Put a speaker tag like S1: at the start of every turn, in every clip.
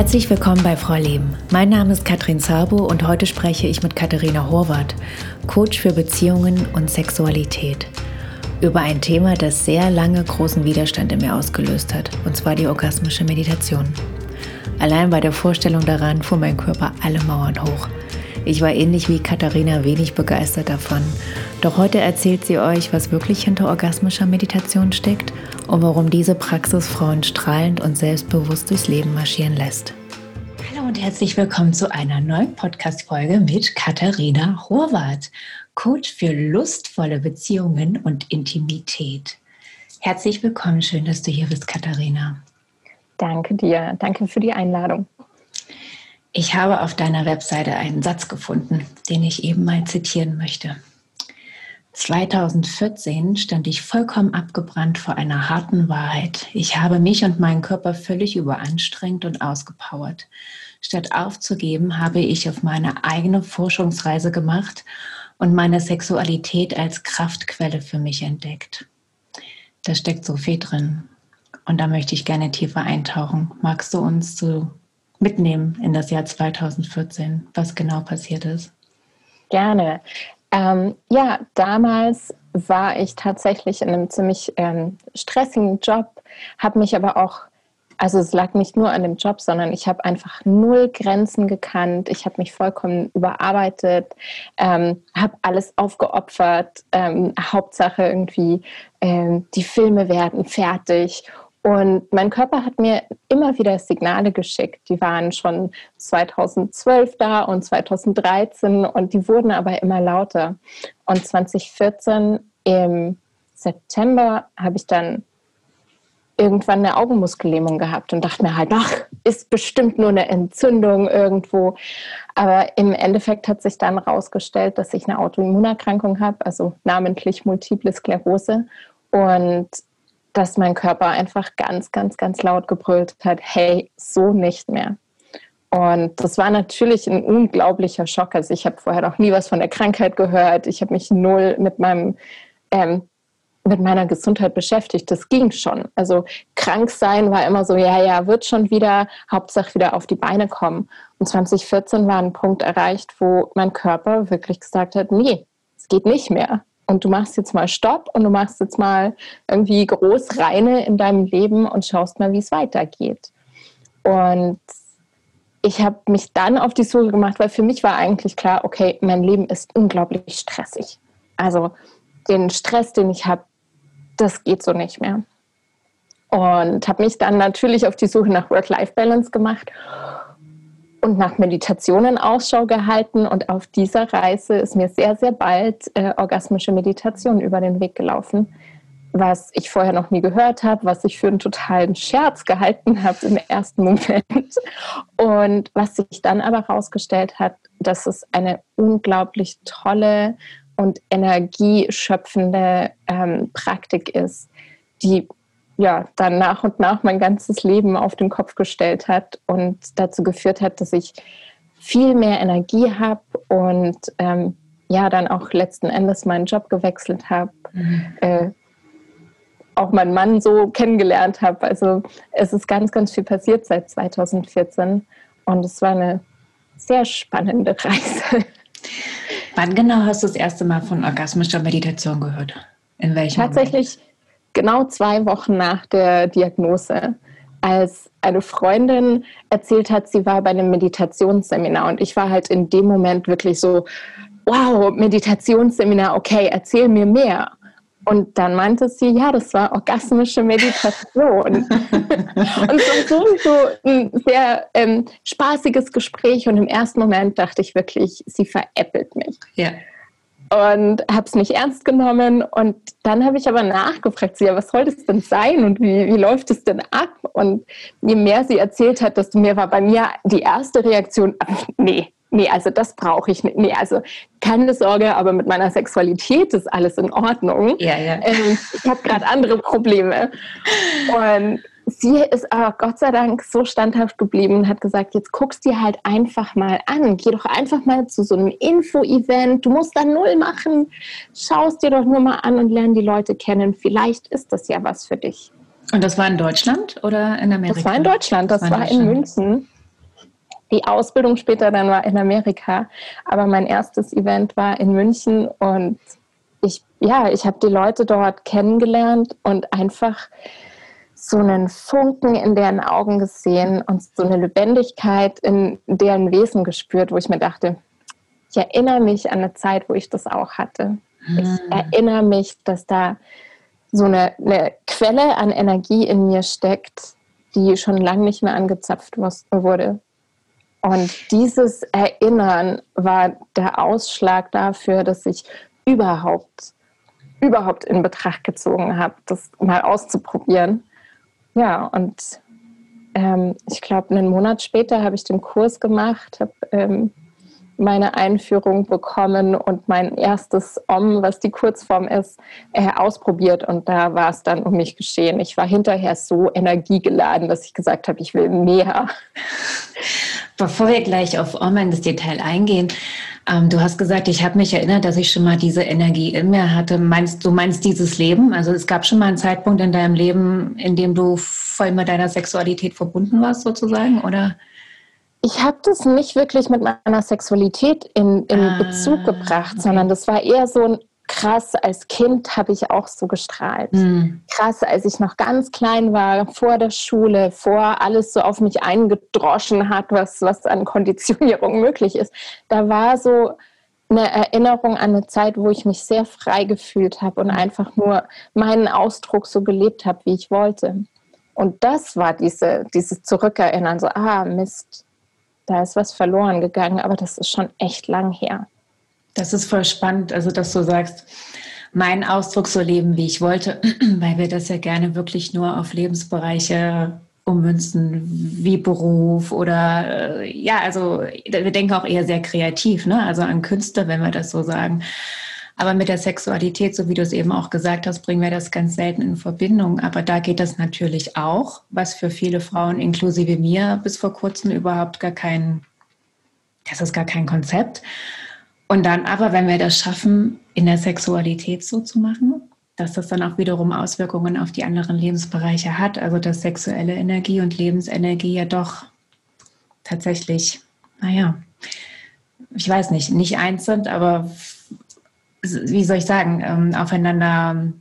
S1: Herzlich willkommen bei Frau Leben. Mein Name ist Katrin Sabo und heute spreche ich mit Katharina Horvath, Coach für Beziehungen und Sexualität, über ein Thema, das sehr lange großen Widerstand in mir ausgelöst hat, und zwar die orgasmische Meditation. Allein bei der Vorstellung daran fuhr mein Körper alle Mauern hoch. Ich war ähnlich wie Katharina wenig begeistert davon. Doch heute erzählt sie euch, was wirklich hinter orgasmischer Meditation steckt und warum diese Praxis Frauen strahlend und selbstbewusst durchs Leben marschieren lässt. Hallo und herzlich willkommen zu einer neuen Podcast-Folge mit Katharina Horvath, Coach für lustvolle Beziehungen und Intimität. Herzlich willkommen, schön, dass du hier bist, Katharina.
S2: Danke dir, danke für die Einladung.
S1: Ich habe auf deiner Webseite einen Satz gefunden, den ich eben mal zitieren möchte. 2014 stand ich vollkommen abgebrannt vor einer harten Wahrheit. Ich habe mich und meinen Körper völlig überanstrengt und ausgepowert. Statt aufzugeben, habe ich auf meine eigene Forschungsreise gemacht und meine Sexualität als Kraftquelle für mich entdeckt. Da steckt so viel drin. Und da möchte ich gerne tiefer eintauchen. Magst du uns so mitnehmen in das Jahr 2014, was genau passiert ist?
S2: Gerne. Ähm, ja, damals war ich tatsächlich in einem ziemlich ähm, stressigen Job, habe mich aber auch, also es lag nicht nur an dem Job, sondern ich habe einfach null Grenzen gekannt. Ich habe mich vollkommen überarbeitet, ähm, habe alles aufgeopfert. Ähm, Hauptsache irgendwie, ähm, die Filme werden fertig und mein Körper hat mir immer wieder Signale geschickt. Die waren schon 2012 da und 2013 und die wurden aber immer lauter. Und 2014 im September habe ich dann irgendwann eine Augenmuskellähmung gehabt und dachte mir halt, ach, ist bestimmt nur eine Entzündung irgendwo. Aber im Endeffekt hat sich dann herausgestellt, dass ich eine Autoimmunerkrankung habe, also namentlich Multiple Sklerose. Und dass mein Körper einfach ganz, ganz, ganz laut gebrüllt hat, hey, so nicht mehr. Und das war natürlich ein unglaublicher Schock. Also ich habe vorher noch nie was von der Krankheit gehört. Ich habe mich null mit meinem ähm, mit meiner Gesundheit beschäftigt. Das ging schon. Also krank sein war immer so, ja, ja, wird schon wieder, Hauptsache wieder auf die Beine kommen. Und 2014 war ein Punkt erreicht, wo mein Körper wirklich gesagt hat, nee, es geht nicht mehr und du machst jetzt mal Stopp und du machst jetzt mal irgendwie groß reine in deinem Leben und schaust mal, wie es weitergeht. Und ich habe mich dann auf die Suche gemacht, weil für mich war eigentlich klar, okay, mein Leben ist unglaublich stressig. Also den Stress, den ich habe, das geht so nicht mehr. Und habe mich dann natürlich auf die Suche nach Work-Life-Balance gemacht und nach Meditationen Ausschau gehalten. Und auf dieser Reise ist mir sehr, sehr bald äh, orgasmische Meditation über den Weg gelaufen, was ich vorher noch nie gehört habe, was ich für einen totalen Scherz gehalten habe im ersten Moment. Und was sich dann aber herausgestellt hat, dass es eine unglaublich tolle und energieschöpfende ähm, Praktik ist, die ja, dann nach und nach mein ganzes Leben auf den Kopf gestellt hat und dazu geführt hat, dass ich viel mehr Energie habe und ähm, ja, dann auch letzten Endes meinen Job gewechselt habe, mhm. äh, auch meinen Mann so kennengelernt habe. Also es ist ganz, ganz viel passiert seit 2014 und es war eine sehr spannende Reise.
S1: Wann genau hast du das erste Mal von orgasmischer Meditation gehört?
S2: In welchem Tatsächlich Moment? Genau zwei Wochen nach der Diagnose, als eine Freundin erzählt hat, sie war bei einem Meditationsseminar und ich war halt in dem Moment wirklich so, wow, Meditationsseminar, okay, erzähl mir mehr. Und dann meinte sie, ja, das war orgasmische Meditation. und war so ein sehr ähm, spaßiges Gespräch und im ersten Moment dachte ich wirklich, sie veräppelt mich. Ja und habe es nicht ernst genommen. Und dann habe ich aber nachgefragt, sie, ja, was soll das denn sein und wie, wie läuft es denn ab? Und je mehr sie erzählt hat, desto mehr war bei mir die erste Reaktion, nee, nee, also das brauche ich nicht. Nee, also keine Sorge, aber mit meiner Sexualität ist alles in Ordnung. Ja, ja. Ähm, ich habe gerade andere Probleme. Und sie ist aber Gott sei Dank so standhaft geblieben und hat gesagt, jetzt guckst dir halt einfach mal an. Geh doch einfach mal zu so einem Info-Event. Du musst da null machen. Schau es dir doch nur mal an und lern die Leute kennen. Vielleicht ist das ja was für dich.
S1: Und das war in Deutschland oder in Amerika?
S2: Das war in Deutschland. Das, das war, in, war in München. Die Ausbildung später dann war in Amerika, aber mein erstes Event war in München und ich, ja, ich habe die Leute dort kennengelernt und einfach so einen Funken in deren Augen gesehen und so eine Lebendigkeit in deren Wesen gespürt, wo ich mir dachte, ich erinnere mich an eine Zeit, wo ich das auch hatte. Ich erinnere mich, dass da so eine, eine, Quelle an Energie in mir steckt, die schon lange nicht mehr angezapft wurde. Und dieses Erinnern war der Ausschlag dafür, dass ich überhaupt, überhaupt in Betracht gezogen habe, das mal auszuprobieren. Ja, und ähm, ich glaube, einen Monat später habe ich den Kurs gemacht, habe ähm, meine Einführung bekommen und mein erstes Om, was die Kurzform ist, äh, ausprobiert. Und da war es dann um mich geschehen. Ich war hinterher so energiegeladen, dass ich gesagt habe, ich will mehr.
S1: Bevor wir gleich auf Om in das Detail eingehen, ähm, du hast gesagt, ich habe mich erinnert, dass ich schon mal diese Energie in mir hatte. Meinst du meinst dieses Leben? Also es gab schon mal einen Zeitpunkt in deinem Leben, in dem du voll mit deiner Sexualität verbunden warst, sozusagen, oder?
S2: Ich habe das nicht wirklich mit meiner Sexualität in, in ah, Bezug gebracht, okay. sondern das war eher so ein krass, als Kind habe ich auch so gestrahlt. Mhm. Krass, als ich noch ganz klein war, vor der Schule, vor alles so auf mich eingedroschen hat, was, was an Konditionierung möglich ist. Da war so eine Erinnerung an eine Zeit, wo ich mich sehr frei gefühlt habe und hm. einfach nur meinen Ausdruck so gelebt habe, wie ich wollte. Und das war diese, dieses Zurückerinnern, so, ah, Mist, da ist was verloren gegangen, aber das ist schon echt lang her.
S1: Das ist voll spannend, also dass du sagst, meinen Ausdruck so leben, wie ich wollte, weil wir das ja gerne wirklich nur auf Lebensbereiche ummünzen, wie Beruf oder äh, ja, also wir denken auch eher sehr kreativ, ne? also an Künste, wenn wir das so sagen. Aber mit der Sexualität, so wie du es eben auch gesagt hast, bringen wir das ganz selten in Verbindung. Aber da geht das natürlich auch, was für viele Frauen, inklusive mir, bis vor kurzem überhaupt gar kein, das ist gar kein Konzept. Und dann aber, wenn wir das schaffen, in der Sexualität so zu machen, dass das dann auch wiederum Auswirkungen auf die anderen Lebensbereiche hat. Also dass sexuelle Energie und Lebensenergie ja doch tatsächlich, naja, ich weiß nicht, nicht eins sind, aber wie soll ich sagen, ähm, aufeinander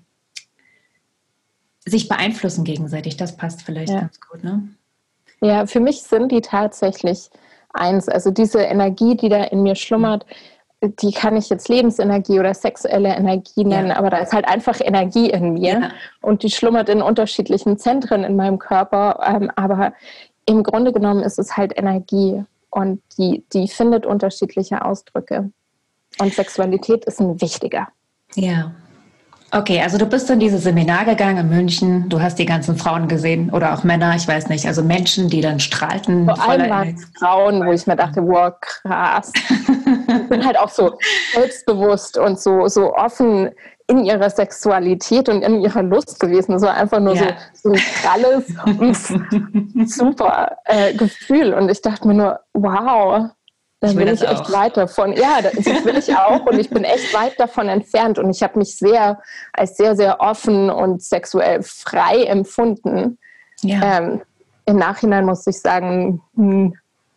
S1: sich beeinflussen gegenseitig. Das passt vielleicht ja. ganz gut, ne?
S2: Ja, für mich sind die tatsächlich eins. Also diese Energie, die da in mir schlummert, die kann ich jetzt Lebensenergie oder sexuelle Energie nennen, ja. aber da ist halt einfach Energie in mir ja. und die schlummert in unterschiedlichen Zentren in meinem Körper. Ähm, aber im Grunde genommen ist es halt Energie und die, die findet unterschiedliche Ausdrücke. Und Sexualität ist ein wichtiger.
S1: Ja. Okay, also du bist in dieses Seminar gegangen in München, du hast die ganzen Frauen gesehen oder auch Männer, ich weiß nicht, also Menschen, die dann strahlten.
S2: Vor allem waren es Frauen, wo ich mir dachte, wow, krass. ich bin halt auch so selbstbewusst und so, so offen in ihrer Sexualität und in ihrer Lust gewesen. Das war einfach nur ja. so, so ein kralles, super äh, Gefühl. Und ich dachte mir nur, wow, da will ich echt weit davon. Ja, das will ich auch und ich bin echt weit davon entfernt und ich habe mich sehr als sehr, sehr offen und sexuell frei empfunden. Ja. Ähm, Im Nachhinein muss ich sagen, hm,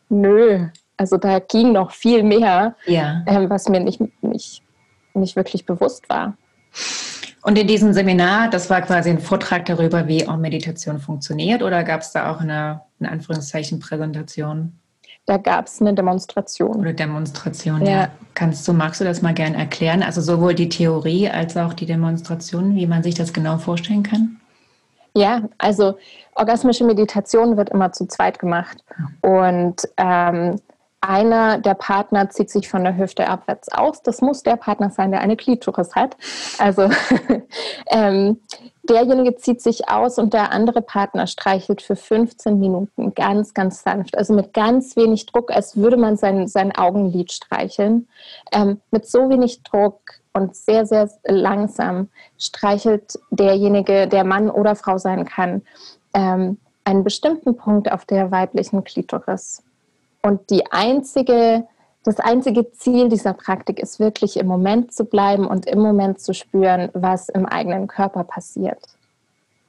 S2: nö, also da ging noch viel mehr, ja. ähm, was mir nicht, nicht, nicht wirklich bewusst war.
S1: Und in diesem Seminar, das war quasi ein Vortrag darüber, wie auch Meditation funktioniert, oder gab es da auch eine, in Anführungszeichen, Präsentation?
S2: Da gab es eine Demonstration.
S1: Oder Demonstration, ja. ja. Kannst du, magst du das mal gern erklären? Also sowohl die Theorie als auch die Demonstration, wie man sich das genau vorstellen kann?
S2: Ja, also orgasmische Meditation wird immer zu zweit gemacht. Und ähm, einer der Partner zieht sich von der Hüfte abwärts aus. Das muss der Partner sein, der eine Klitoris hat. Also ähm, derjenige zieht sich aus und der andere Partner streichelt für 15 Minuten ganz, ganz sanft. Also mit ganz wenig Druck, als würde man sein, sein Augenlid streicheln. Ähm, mit so wenig Druck und sehr, sehr langsam streichelt derjenige, der Mann oder Frau sein kann, ähm, einen bestimmten Punkt auf der weiblichen Klitoris. Und die einzige, das einzige Ziel dieser Praktik ist wirklich im Moment zu bleiben und im Moment zu spüren, was im eigenen Körper passiert.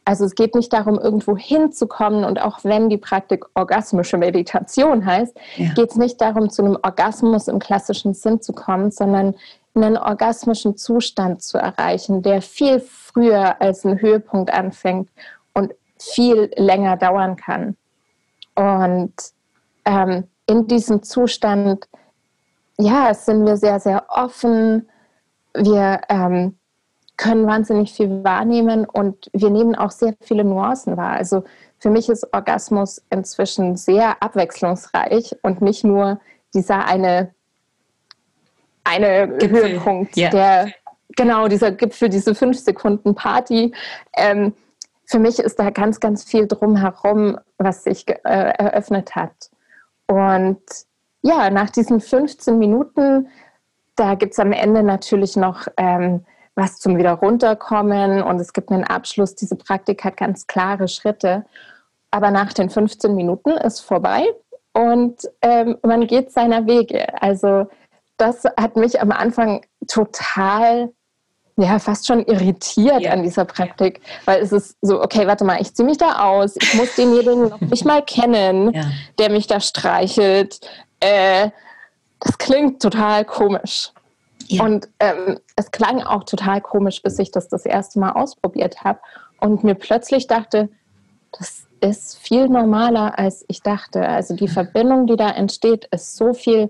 S2: Also es geht nicht darum, irgendwo hinzukommen und auch wenn die Praktik orgasmische Meditation heißt, ja. geht es nicht darum, zu einem Orgasmus im klassischen Sinn zu kommen, sondern einen orgasmischen Zustand zu erreichen, der viel früher als ein Höhepunkt anfängt und viel länger dauern kann. Und ähm, in diesem Zustand, ja, sind wir sehr, sehr offen. Wir ähm, können wahnsinnig viel wahrnehmen und wir nehmen auch sehr viele Nuancen wahr. Also für mich ist Orgasmus inzwischen sehr abwechslungsreich und nicht nur dieser eine, eine Höhepunkt, ja. der genau dieser Gipfel, diese fünf Sekunden Party. Ähm, für mich ist da ganz, ganz viel drumherum, was sich äh, eröffnet hat. Und ja, nach diesen 15 Minuten, da gibt es am Ende natürlich noch ähm, was zum wieder runterkommen und es gibt einen Abschluss. Diese Praktik hat ganz klare Schritte. Aber nach den 15 Minuten ist vorbei und ähm, man geht seiner Wege. Also das hat mich am Anfang total ja, fast schon irritiert ja. an dieser Praktik, weil es ist so, okay, warte mal, ich ziehe mich da aus, ich muss denjenigen noch nicht mal kennen, ja. der mich da streichelt. Äh, das klingt total komisch. Und ähm, es klang auch total komisch, bis ich das das erste Mal ausprobiert habe und mir plötzlich dachte, das ist viel normaler, als ich dachte. Also die Verbindung, die da entsteht, ist so viel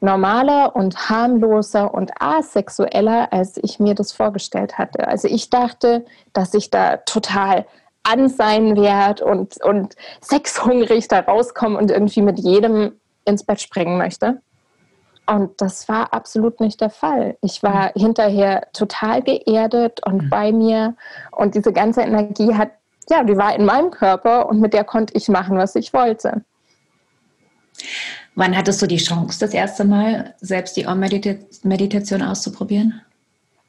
S2: normaler und harmloser und asexueller, als ich mir das vorgestellt hatte. Also ich dachte, dass ich da total an sein werde und, und sexhungrig da rauskomme und irgendwie mit jedem ins Bett springen möchte. Und das war absolut nicht der Fall. Ich war mhm. hinterher total geerdet und mhm. bei mir und diese ganze Energie hat, ja, die war in meinem Körper und mit der konnte ich machen, was ich wollte.
S1: Wann hattest du die Chance, das erste Mal selbst die Om-Meditation auszuprobieren?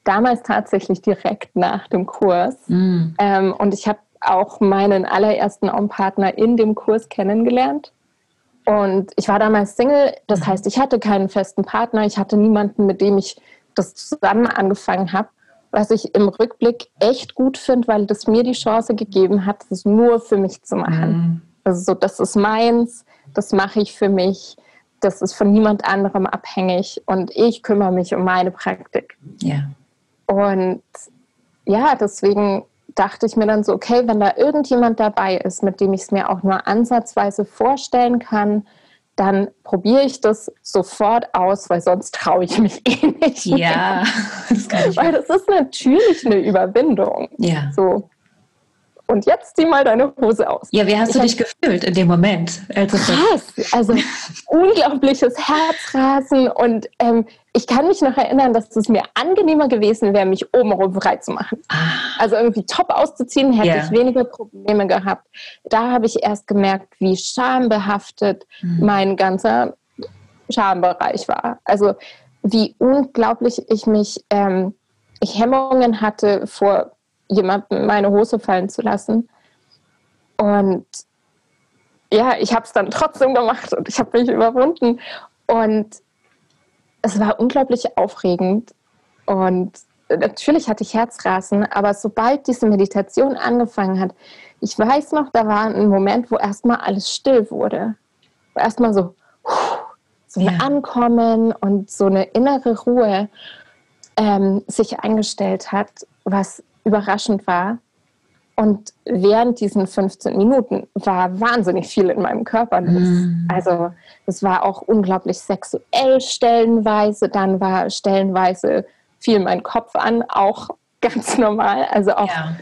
S2: Damals tatsächlich direkt nach dem Kurs. Mm. Ähm, und ich habe auch meinen allerersten Om-Partner in dem Kurs kennengelernt. Und ich war damals Single, das mhm. heißt, ich hatte keinen festen Partner, ich hatte niemanden, mit dem ich das zusammen angefangen habe, was ich im Rückblick echt gut finde, weil das mir die Chance gegeben hat, das nur für mich zu machen. Mhm. Also so, das ist meins, das mache ich für mich, das ist von niemand anderem abhängig und ich kümmere mich um meine Praktik. Ja. Und ja, deswegen dachte ich mir dann so, okay, wenn da irgendjemand dabei ist, mit dem ich es mir auch nur ansatzweise vorstellen kann, dann probiere ich das sofort aus, weil sonst traue ich mich eh nicht.
S1: Ja,
S2: das weil das ist natürlich eine Überwindung.
S1: Ja.
S2: So und jetzt zieh mal deine Hose aus.
S1: Ja, wie hast ich du dich gefühlt in dem Moment?
S2: Also krass, also unglaubliches Herzrasen und ähm, ich kann mich noch erinnern, dass es mir angenehmer gewesen wäre, mich obenrum frei zu machen. Ah. Also irgendwie top auszuziehen, hätte yeah. ich weniger Probleme gehabt. Da habe ich erst gemerkt, wie schambehaftet mhm. mein ganzer Schambereich war. Also wie unglaublich ich mich, ähm, ich Hemmungen hatte vor jemandem meine Hose fallen zu lassen. Und ja, ich habe es dann trotzdem gemacht und ich habe mich überwunden. Und es war unglaublich aufregend. Und natürlich hatte ich Herzrasen, aber sobald diese Meditation angefangen hat, ich weiß noch, da war ein Moment, wo erstmal alles still wurde. Wo erstmal so, so ein ja. Ankommen und so eine innere Ruhe ähm, sich eingestellt hat, was überraschend war. Und während diesen 15 Minuten war wahnsinnig viel in meinem Körper los. Mm. Also es war auch unglaublich sexuell stellenweise, dann war stellenweise fiel mein Kopf an, auch ganz normal. Also auch, ja.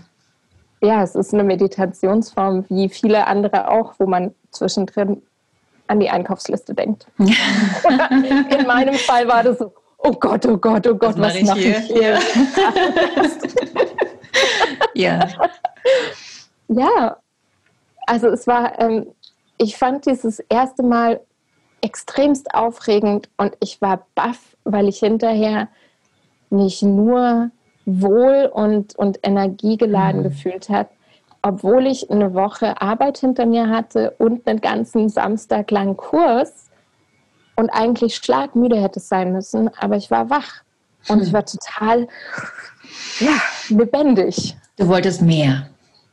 S2: ja, es ist eine Meditationsform wie viele andere auch, wo man zwischendrin an die Einkaufsliste denkt. in meinem Fall war das so, oh Gott, oh Gott, oh Gott, was, was mache ich hier? ja. Ja, also es war, ähm, ich fand dieses erste Mal extremst aufregend und ich war baff, weil ich hinterher mich nur wohl und, und energiegeladen mhm. gefühlt habe, obwohl ich eine Woche Arbeit hinter mir hatte und einen ganzen Samstag lang Kurs und eigentlich schlagmüde hätte sein müssen, aber ich war wach und ich war total ja, lebendig.
S1: Du wolltest mehr.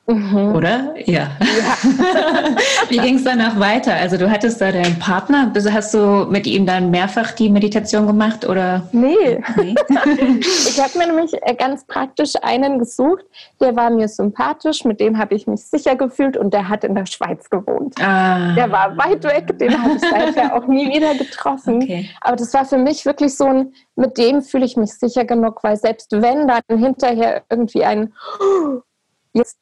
S1: Mhm. Oder? Ja. ja. Wie ging es danach weiter? Also du hattest da deinen Partner, hast du mit ihm dann mehrfach die Meditation gemacht oder?
S2: Nee. nee. ich habe mir nämlich äh, ganz praktisch einen gesucht, der war mir sympathisch, mit dem habe ich mich sicher gefühlt und der hat in der Schweiz gewohnt. Ah. Der war weit weg, den habe ich seither auch nie wieder getroffen. Okay. Aber das war für mich wirklich so ein, mit dem fühle ich mich sicher genug, weil selbst wenn dann hinterher irgendwie ein jetzt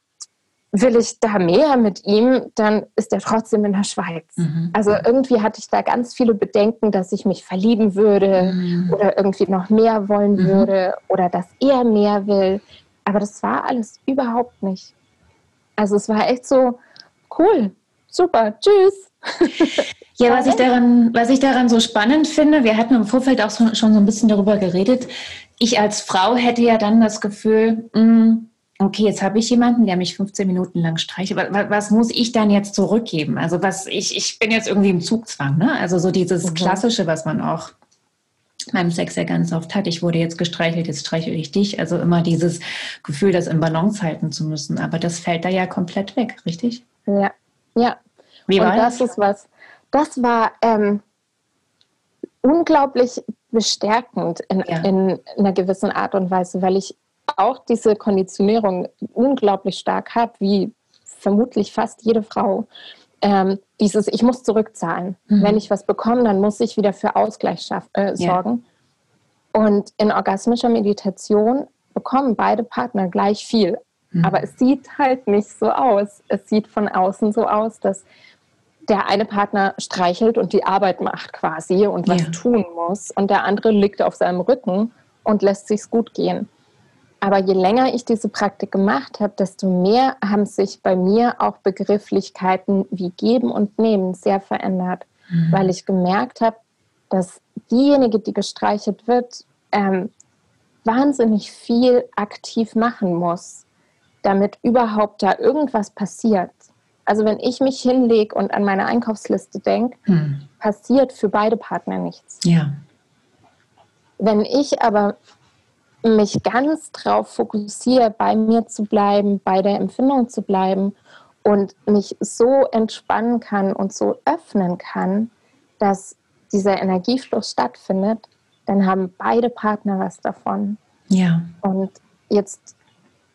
S2: will ich da mehr mit ihm, dann ist er trotzdem in der Schweiz. Mhm. Also irgendwie hatte ich da ganz viele Bedenken, dass ich mich verlieben würde mhm. oder irgendwie noch mehr wollen mhm. würde oder dass er mehr will. Aber das war alles überhaupt nicht. Also es war echt so cool, super, tschüss.
S1: Ja, was ich, daran, was ich daran so spannend finde, wir hatten im Vorfeld auch schon so ein bisschen darüber geredet, ich als Frau hätte ja dann das Gefühl, mh, mm, okay, jetzt habe ich jemanden, der mich 15 Minuten lang streicht. Was, was, muss ich dann jetzt zurückgeben? Also was ich, ich bin jetzt irgendwie im Zugzwang, ne? Also so dieses mhm. Klassische, was man auch beim Sex ja ganz oft hat. Ich wurde jetzt gestreichelt, jetzt streichel ich dich. Also immer dieses Gefühl, das in Balance halten zu müssen. Aber das fällt da ja komplett weg, richtig?
S2: Ja, ja. Wie war Und das? Das ist was. Das war ähm, unglaublich bestärkend in, ja. in einer gewissen Art und Weise, weil ich auch diese Konditionierung unglaublich stark habe, wie vermutlich fast jede Frau. Ähm, dieses, ich muss zurückzahlen. Mhm. Wenn ich was bekomme, dann muss ich wieder für Ausgleich schaff, äh, sorgen. Yeah. Und in orgasmischer Meditation bekommen beide Partner gleich viel. Mhm. Aber es sieht halt nicht so aus. Es sieht von außen so aus, dass der eine Partner streichelt und die Arbeit macht quasi und was yeah. tun muss und der andere liegt auf seinem Rücken und lässt sich's gut gehen. Aber je länger ich diese Praktik gemacht habe, desto mehr haben sich bei mir auch Begrifflichkeiten wie geben und nehmen sehr verändert, mhm. weil ich gemerkt habe, dass diejenige, die gestreichelt wird, ähm, wahnsinnig viel aktiv machen muss, damit überhaupt da irgendwas passiert. Also wenn ich mich hinlege und an meine Einkaufsliste denke, mhm. passiert für beide Partner nichts.
S1: Ja.
S2: Wenn ich aber mich ganz darauf fokussiere, bei mir zu bleiben, bei der Empfindung zu bleiben und mich so entspannen kann und so öffnen kann, dass dieser Energiefluss stattfindet, dann haben beide Partner was davon.
S1: Ja.
S2: Und jetzt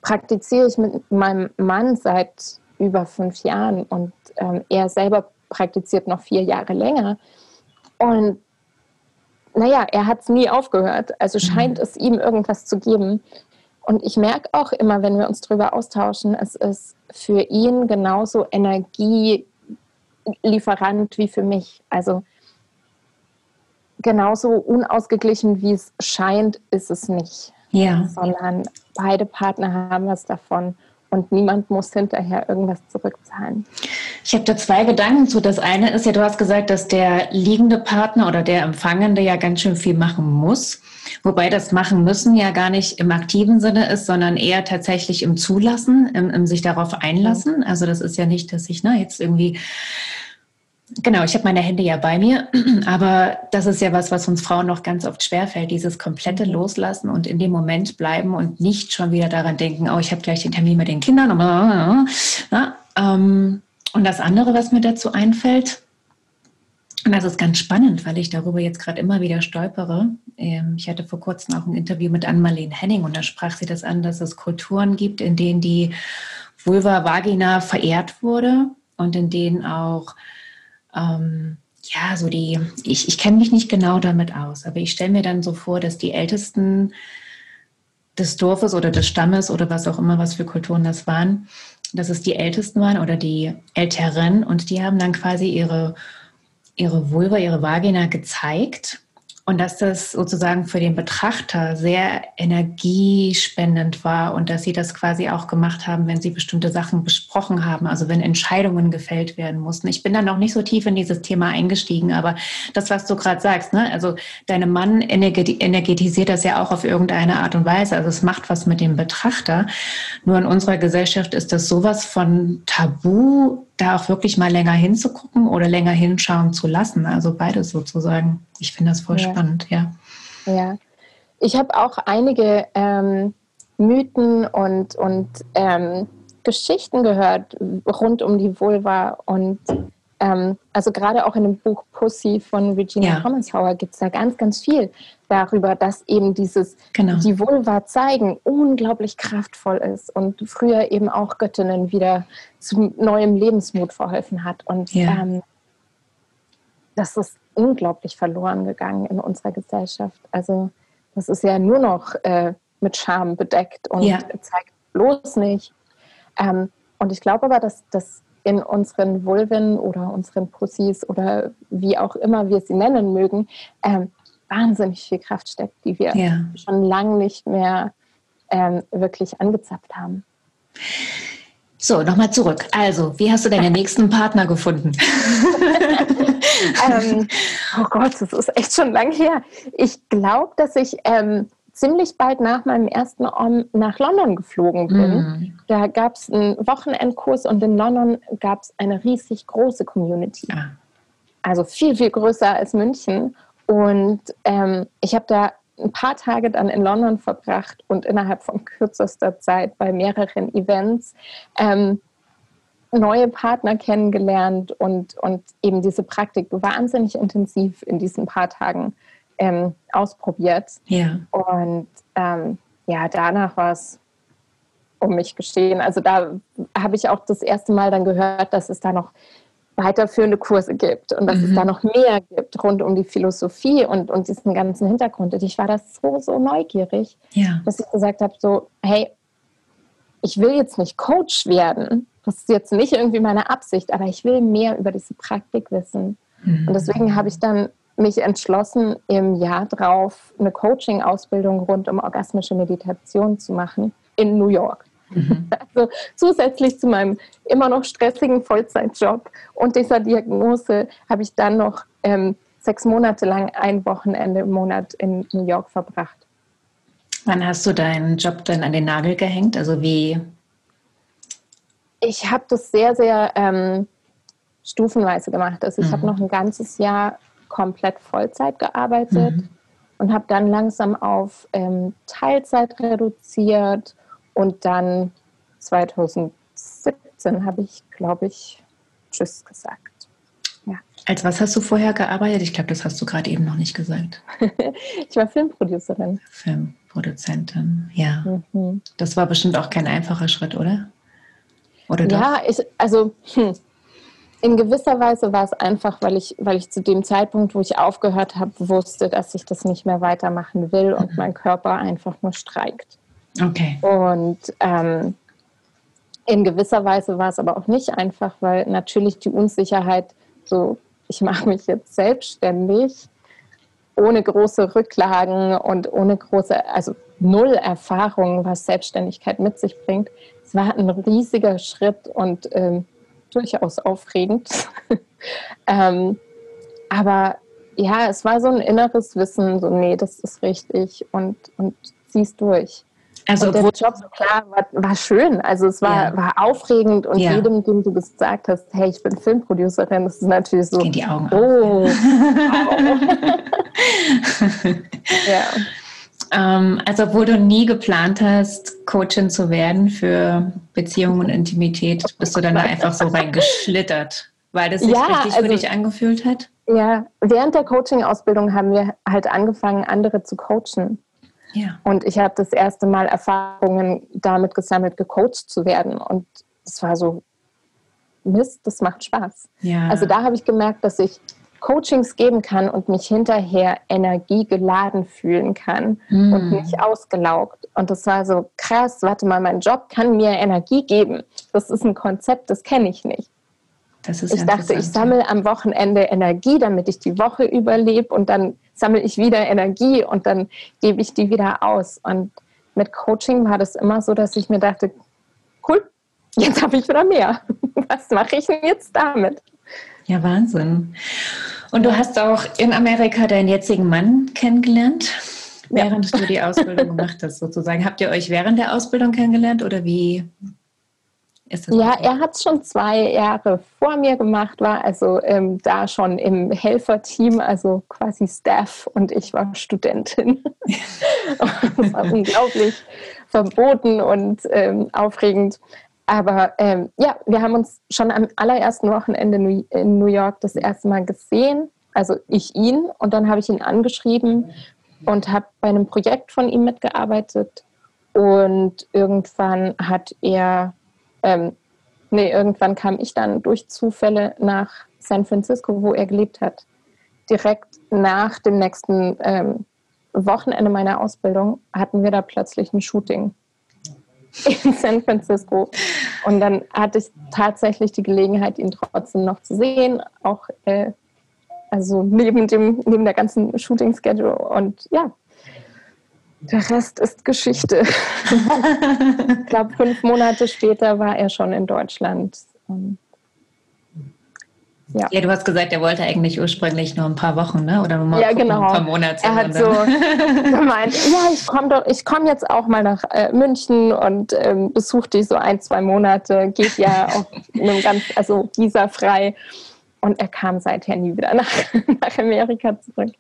S2: praktiziere ich mit meinem Mann seit über fünf Jahren und ähm, er selber praktiziert noch vier Jahre länger. Und naja, er hat es nie aufgehört. Also mhm. scheint es ihm irgendwas zu geben. Und ich merke auch immer, wenn wir uns darüber austauschen, es ist für ihn genauso Energielieferant wie für mich. Also genauso unausgeglichen, wie es scheint, ist es nicht.
S1: Ja.
S2: Sondern beide Partner haben was davon und niemand muss hinterher irgendwas zurückzahlen.
S1: Ich habe da zwei Gedanken zu. Das eine ist ja, du hast gesagt, dass der liegende Partner oder der Empfangende ja ganz schön viel machen muss. Wobei das machen müssen ja gar nicht im aktiven Sinne ist, sondern eher tatsächlich im Zulassen, im, im sich darauf einlassen. Also das ist ja nicht, dass ich na, jetzt irgendwie Genau, ich habe meine Hände ja bei mir, aber das ist ja was, was uns Frauen noch ganz oft schwerfällt, dieses komplette. Loslassen und in dem Moment bleiben und nicht schon wieder daran denken, oh, ich habe gleich den Termin mit den Kindern. Ähm, und das andere, was mir dazu einfällt, und das ist ganz spannend, weil ich darüber jetzt gerade immer wieder stolpere. Ähm, ich hatte vor kurzem auch ein Interview mit Ann-Marlene Henning und da sprach sie das an, dass es Kulturen gibt, in denen die Vulva Vagina verehrt wurde und in denen auch ähm, ja, so die, ich, ich kenne mich nicht genau damit aus, aber ich stelle mir dann so vor, dass die Ältesten des Dorfes oder des Stammes oder was auch immer, was für Kulturen das waren, dass es die Ältesten waren oder die Älteren und die haben dann quasi ihre, ihre Vulva, ihre Vagina gezeigt und dass das sozusagen für den Betrachter sehr energiespendend war und dass sie das quasi auch gemacht haben, wenn sie bestimmte Sachen besprochen haben, also wenn Entscheidungen gefällt werden mussten. Ich bin dann noch nicht so tief in dieses Thema eingestiegen, aber das, was du gerade sagst, ne? also deinem Mann energetisiert das ja auch auf irgendeine Art und Weise. Also es macht was mit dem Betrachter. Nur in unserer Gesellschaft ist das sowas von tabu, da auch wirklich mal länger hinzugucken oder länger hinschauen zu lassen. Also beides sozusagen. Ich finde das voll ja. spannend, ja.
S2: Ja, ich habe auch einige ähm, Mythen und, und ähm, Geschichten gehört rund um die Vulva und ähm, also gerade auch in dem Buch Pussy von Regina ja. Kommenshauer gibt es da ganz, ganz viel darüber, dass eben dieses genau. die Vulva zeigen unglaublich kraftvoll ist und früher eben auch Göttinnen wieder zu neuem Lebensmut verholfen hat. Und ja. ähm, das ist unglaublich verloren gegangen in unserer Gesellschaft. Also das ist ja nur noch äh, mit Scham bedeckt und ja. zeigt bloß nicht. Ähm, und ich glaube aber, dass das in unseren Vulven oder unseren Pussys oder wie auch immer wir sie nennen mögen, ähm, wahnsinnig viel Kraft steckt, die wir ja. schon lange nicht mehr ähm, wirklich angezapft haben.
S1: So, nochmal zurück. Also, wie hast du deinen nächsten Partner gefunden?
S2: ähm, oh Gott, das ist echt schon lang her. Ich glaube, dass ich ähm, ziemlich bald nach meinem ersten Om nach London geflogen bin. Mm. Da gab es einen Wochenendkurs und in London gab es eine riesig große Community. Ah. Also viel, viel größer als München. Und ähm, ich habe da ein paar Tage dann in London verbracht und innerhalb von kürzester Zeit bei mehreren Events ähm, neue Partner kennengelernt und, und eben diese Praktik wahnsinnig intensiv in diesen paar Tagen ähm, ausprobiert. Ja. Und ähm, ja, danach war es um mich geschehen. Also da habe ich auch das erste Mal dann gehört, dass es da noch weiterführende Kurse gibt und dass mhm. es da noch mehr gibt rund um die Philosophie und, und diesen ganzen Hintergrund. Und ich war da so, so neugierig, ja. dass ich gesagt habe, so, hey, ich will jetzt nicht Coach werden. Das ist jetzt nicht irgendwie meine Absicht, aber ich will mehr über diese Praktik wissen. Mhm. Und deswegen habe ich dann mich entschlossen, im Jahr drauf eine Coaching-Ausbildung rund um orgasmische Meditation zu machen in New York. Mhm. Also zusätzlich zu meinem immer noch stressigen Vollzeitjob und dieser Diagnose habe ich dann noch ähm, sechs Monate lang ein Wochenende im Monat in New York verbracht.
S1: Wann hast du deinen Job dann an den Nagel gehängt? Also wie?
S2: Ich habe das sehr, sehr ähm, stufenweise gemacht. Also ich mhm. habe noch ein ganzes Jahr komplett Vollzeit gearbeitet mhm. und habe dann langsam auf ähm, Teilzeit reduziert und dann 2017 habe ich, glaube ich, Tschüss gesagt.
S1: Ja. Als was hast du vorher gearbeitet? Ich glaube, das hast du gerade eben noch nicht gesagt.
S2: ich war Filmproducerin.
S1: Filmproduzentin, ja. Mhm. Das war bestimmt auch kein einfacher Schritt, oder?
S2: Oder ja, ich, also hm, in gewisser Weise war es einfach, weil ich, weil ich zu dem Zeitpunkt, wo ich aufgehört habe, wusste, dass ich das nicht mehr weitermachen will und mhm. mein Körper einfach nur streikt. Okay. Und ähm, in gewisser Weise war es aber auch nicht einfach, weil natürlich die Unsicherheit, so ich mache mich jetzt selbstständig, ohne große Rücklagen und ohne große, also null Erfahrung, was Selbstständigkeit mit sich bringt. Es war ein riesiger Schritt und ähm, durchaus aufregend. ähm, aber ja, es war so ein inneres Wissen, so nee, das ist richtig und, und ziehst durch. Also und der Job, klar, war, war, schön. Also es war, ja. war aufregend und ja. jedem, dem du gesagt hast, hey, ich bin Filmproducerin, das ist natürlich so.
S1: Gehen die Augen oh. ja. Ähm, also obwohl du nie geplant hast, Coachin zu werden für Beziehungen und Intimität, bist du dann da einfach so reingeschlittert, weil das sich ja, richtig also, für dich angefühlt hat?
S2: Ja, während der Coaching-Ausbildung haben wir halt angefangen, andere zu coachen. Ja. Und ich habe das erste Mal Erfahrungen damit gesammelt, gecoacht zu werden. Und es war so, Mist, das macht Spaß. Ja. Also da habe ich gemerkt, dass ich Coachings geben kann und mich hinterher energiegeladen fühlen kann mm. und nicht ausgelaugt. Und das war so krass, warte mal, mein Job kann mir Energie geben. Das ist ein Konzept, das kenne ich nicht. ich dachte, ich sammle am Wochenende Energie, damit ich die Woche überlebe und dann sammle ich wieder Energie und dann gebe ich die wieder aus. Und mit Coaching war das immer so, dass ich mir dachte, cool, jetzt habe ich wieder mehr. Was mache ich denn jetzt damit?
S1: Ja, Wahnsinn. Und du hast auch in Amerika deinen jetzigen Mann kennengelernt, während ja. du die Ausbildung gemacht hast, sozusagen. Habt ihr euch während der Ausbildung kennengelernt oder wie
S2: ist das? Ja, er hat es schon zwei Jahre vor mir gemacht, war also ähm, da schon im Helferteam, also quasi Staff und ich war Studentin. das war unglaublich verboten und ähm, aufregend. Aber ähm, ja, wir haben uns schon am allerersten Wochenende in New York das erste Mal gesehen. Also ich ihn und dann habe ich ihn angeschrieben und habe bei einem Projekt von ihm mitgearbeitet. Und irgendwann hat er, ähm, nee, irgendwann kam ich dann durch Zufälle nach San Francisco, wo er gelebt hat. Direkt nach dem nächsten ähm, Wochenende meiner Ausbildung hatten wir da plötzlich ein Shooting in San Francisco. Und dann hatte ich tatsächlich die Gelegenheit, ihn trotzdem noch zu sehen, auch äh, also neben, dem, neben der ganzen Shooting-Schedule. Und ja, der Rest ist Geschichte. ich glaube, fünf Monate später war er schon in Deutschland. Und
S1: ja. ja, du hast gesagt, er wollte eigentlich ursprünglich nur ein paar Wochen, ne? Oder nur
S2: ja, genau. ein paar Monate. Er hat so gemeint, ja, ich komme doch, ich komme jetzt auch mal nach äh, München und ähm, besuche dich so ein, zwei Monate, geht ja auch einem ganz, also visafrei. Und er kam seither nie wieder nach, nach Amerika zurück.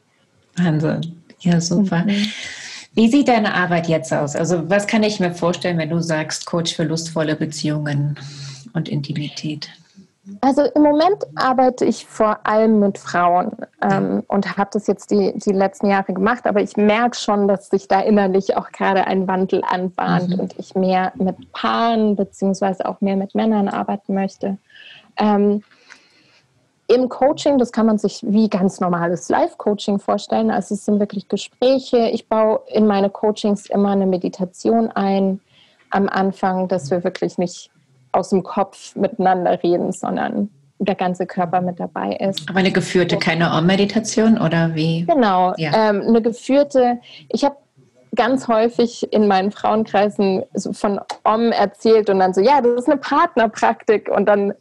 S1: Wahnsinn. Ja, super. Mhm. Wie sieht deine Arbeit jetzt aus? Also, was kann ich mir vorstellen, wenn du sagst, Coach für lustvolle Beziehungen und Intimität?
S2: Also im Moment arbeite ich vor allem mit Frauen ähm, und habe das jetzt die, die letzten Jahre gemacht, aber ich merke schon, dass sich da innerlich auch gerade ein Wandel anbahnt mhm. und ich mehr mit Paaren beziehungsweise auch mehr mit Männern arbeiten möchte. Ähm, Im Coaching, das kann man sich wie ganz normales Live-Coaching vorstellen. Also es sind wirklich Gespräche. Ich baue in meine Coachings immer eine Meditation ein am Anfang, dass wir wirklich nicht aus dem Kopf miteinander reden, sondern der ganze Körper mit dabei ist.
S1: Aber eine geführte, keine Om-Meditation oder wie?
S2: Genau, ja. ähm, eine geführte. Ich habe ganz häufig in meinen Frauenkreisen so von Om erzählt und dann so, ja, das ist eine Partnerpraktik und dann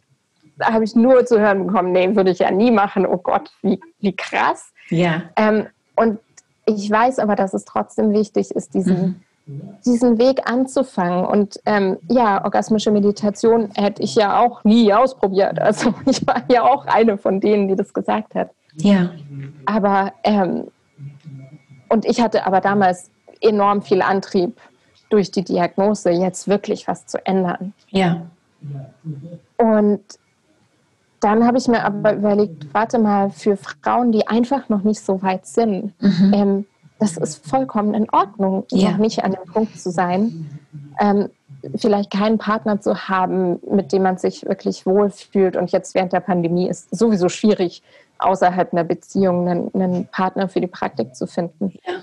S2: habe ich nur zu hören bekommen, nee, würde ich ja nie machen, oh Gott, wie, wie krass.
S1: Ja.
S2: Ähm, und ich weiß aber, dass es trotzdem wichtig ist, diesen mhm diesen Weg anzufangen. Und ähm, ja, orgasmische Meditation hätte ich ja auch nie ausprobiert. Also ich war ja auch eine von denen, die das gesagt hat.
S1: Ja.
S2: Aber ähm, und ich hatte aber damals enorm viel Antrieb durch die Diagnose, jetzt wirklich was zu ändern.
S1: Ja.
S2: Und dann habe ich mir aber überlegt, warte mal, für Frauen, die einfach noch nicht so weit sind, mhm. ähm, das ist vollkommen in Ordnung, ja. noch nicht an dem Punkt zu sein. Ähm, vielleicht keinen Partner zu haben, mit dem man sich wirklich wohlfühlt. Und jetzt während der Pandemie ist sowieso schwierig, außerhalb einer Beziehung einen, einen Partner für die Praktik zu finden. Ja.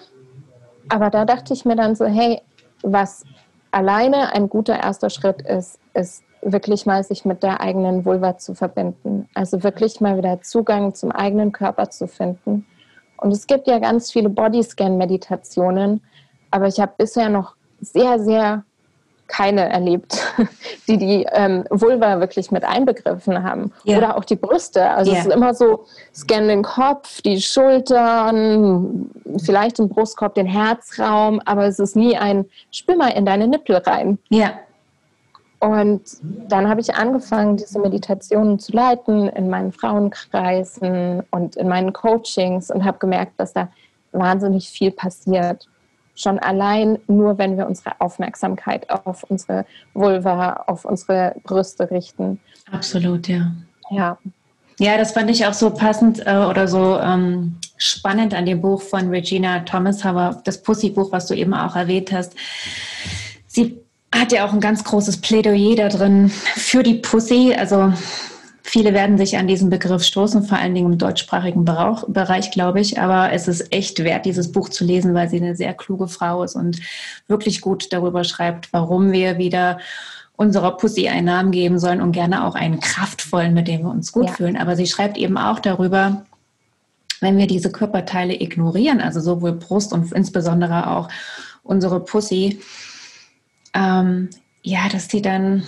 S2: Aber da dachte ich mir dann so, hey, was alleine ein guter erster Schritt ist, ist wirklich mal sich mit der eigenen Vulva zu verbinden. Also wirklich mal wieder Zugang zum eigenen Körper zu finden und es gibt ja ganz viele Bodyscan-Meditationen, aber ich habe bisher noch sehr, sehr keine erlebt, die die ähm, Vulva wirklich mit einbegriffen haben. Ja. Oder auch die Brüste. Also ja. es ist immer so, scan den Kopf, die Schultern, vielleicht den Brustkorb, den Herzraum, aber es ist nie ein Spür mal in deine Nippel rein.
S1: Ja.
S2: Und dann habe ich angefangen, diese Meditationen zu leiten in meinen Frauenkreisen und in meinen Coachings und habe gemerkt, dass da wahnsinnig viel passiert. Schon allein nur, wenn wir unsere Aufmerksamkeit auf unsere Vulva, auf unsere Brüste richten.
S1: Absolut, ja.
S2: Ja.
S1: Ja, das fand ich auch so passend äh, oder so ähm, spannend an dem Buch von Regina Thomas, aber das Pussy-Buch, was du eben auch erwähnt hast. Sie hat ja auch ein ganz großes Plädoyer da drin für die Pussy. Also viele werden sich an diesen Begriff stoßen, vor allen Dingen im deutschsprachigen Bereich, glaube ich. Aber es ist echt wert, dieses Buch zu lesen, weil sie eine sehr kluge Frau ist und wirklich gut darüber schreibt, warum wir wieder unserer Pussy einen Namen geben sollen und gerne auch einen kraftvollen, mit dem wir uns gut ja. fühlen. Aber sie schreibt eben auch darüber, wenn wir diese Körperteile ignorieren, also sowohl Brust und insbesondere auch unsere Pussy, ähm, ja, dass die dann,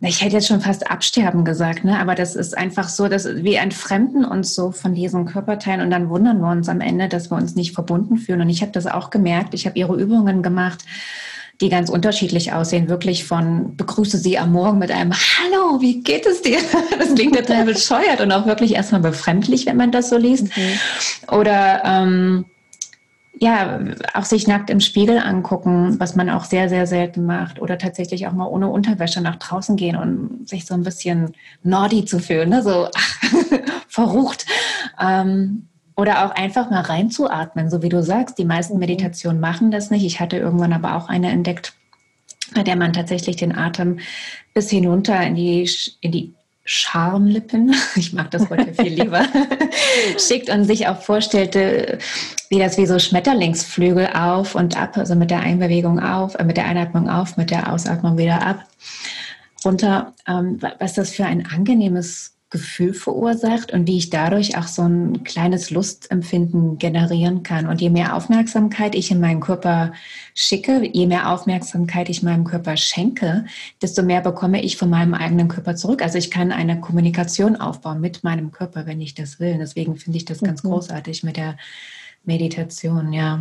S1: ich hätte jetzt schon fast absterben gesagt, ne? aber das ist einfach so, dass wir entfremden uns so von diesen Körperteilen und dann wundern wir uns am Ende, dass wir uns nicht verbunden fühlen. Und ich habe das auch gemerkt, ich habe ihre Übungen gemacht, die ganz unterschiedlich aussehen, wirklich von begrüße sie am Morgen mit einem Hallo, wie geht es dir? Das klingt total bescheuert und auch wirklich erstmal befremdlich, wenn man das so liest. Mhm. Oder ähm, ja, auch sich nackt im Spiegel angucken, was man auch sehr, sehr selten macht. Oder tatsächlich auch mal ohne Unterwäsche nach draußen gehen und sich so ein bisschen Nordi zu fühlen, ne? so verrucht. Ähm, oder auch einfach mal reinzuatmen, so wie du sagst. Die meisten. Meditationen machen das nicht. Ich hatte irgendwann aber auch eine entdeckt, bei der man tatsächlich den Atem bis hinunter in die, in die Schamlippen, ich mag das heute viel lieber, schickt und sich auch vorstellte, wie das wie so Schmetterlingsflügel auf und ab, also mit der Einbewegung auf, äh, mit der Einatmung auf, mit der Ausatmung wieder ab, runter, ähm, was das für ein angenehmes Gefühl verursacht und wie ich dadurch auch so ein kleines Lustempfinden generieren kann. Und je mehr Aufmerksamkeit ich in meinen Körper schicke, je mehr Aufmerksamkeit ich meinem Körper schenke, desto mehr bekomme ich von meinem eigenen Körper zurück. Also ich kann eine Kommunikation aufbauen mit meinem Körper, wenn ich das will. Deswegen finde ich das ganz mhm. großartig mit der Meditation, ja.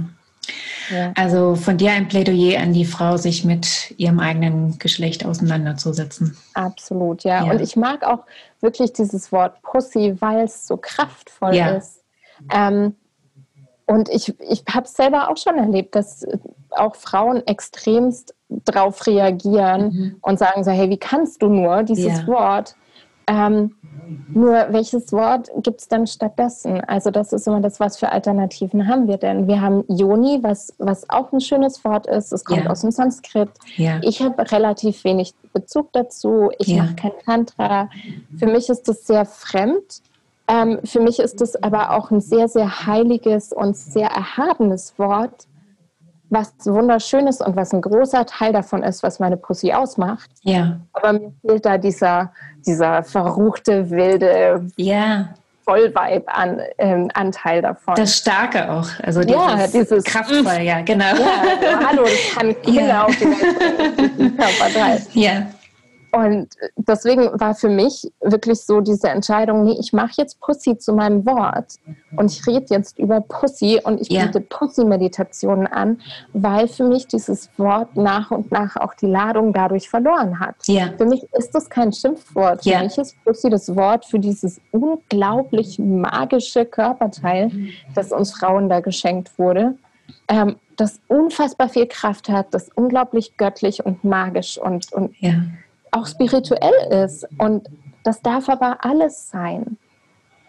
S1: Ja. Also von dir ein Plädoyer an die Frau, sich mit ihrem eigenen Geschlecht auseinanderzusetzen.
S2: Absolut, ja. ja. Und ich mag auch wirklich dieses Wort Pussy, weil es so kraftvoll ja. ist. Ähm, und ich, ich habe es selber auch schon erlebt, dass auch Frauen extremst drauf reagieren mhm. und sagen so, hey, wie kannst du nur dieses Wort? Ähm, nur welches Wort gibt es dann stattdessen? Also das ist immer das, was für Alternativen haben wir denn? Wir haben Yoni, was, was auch ein schönes Wort ist. Es kommt ja. aus dem Sanskrit. Ja. Ich habe relativ wenig Bezug dazu. Ich ja. mache kein Tantra. Für mich ist das sehr fremd. Ähm, für mich ist das aber auch ein sehr, sehr heiliges und sehr erhabenes Wort, was wunderschön ist und was ein großer Teil davon ist, was meine Pussy ausmacht. Ja. Aber mir fehlt da dieser, dieser verruchte, wilde ja. Vollweib an, ähm, Anteil davon.
S1: Das Starke auch, also dieses, ja, dieses kraftvoll, ja, genau. Ja,
S2: also, hallo, das kann Kinder ja. auf bringen, Körper Ja. Und deswegen war für mich wirklich so diese Entscheidung, nee, ich mache jetzt Pussy zu meinem Wort und ich rede jetzt über Pussy und ich ja. biete Pussy-Meditationen an, weil für mich dieses Wort nach und nach auch die Ladung dadurch verloren hat. Ja. Für mich ist das kein Schimpfwort. Für ja. mich ist Pussy das Wort für dieses unglaublich magische Körperteil, das uns Frauen da geschenkt wurde. Ähm, das unfassbar viel Kraft hat, das unglaublich göttlich und magisch und, und ja auch spirituell ist. Und das darf aber alles sein.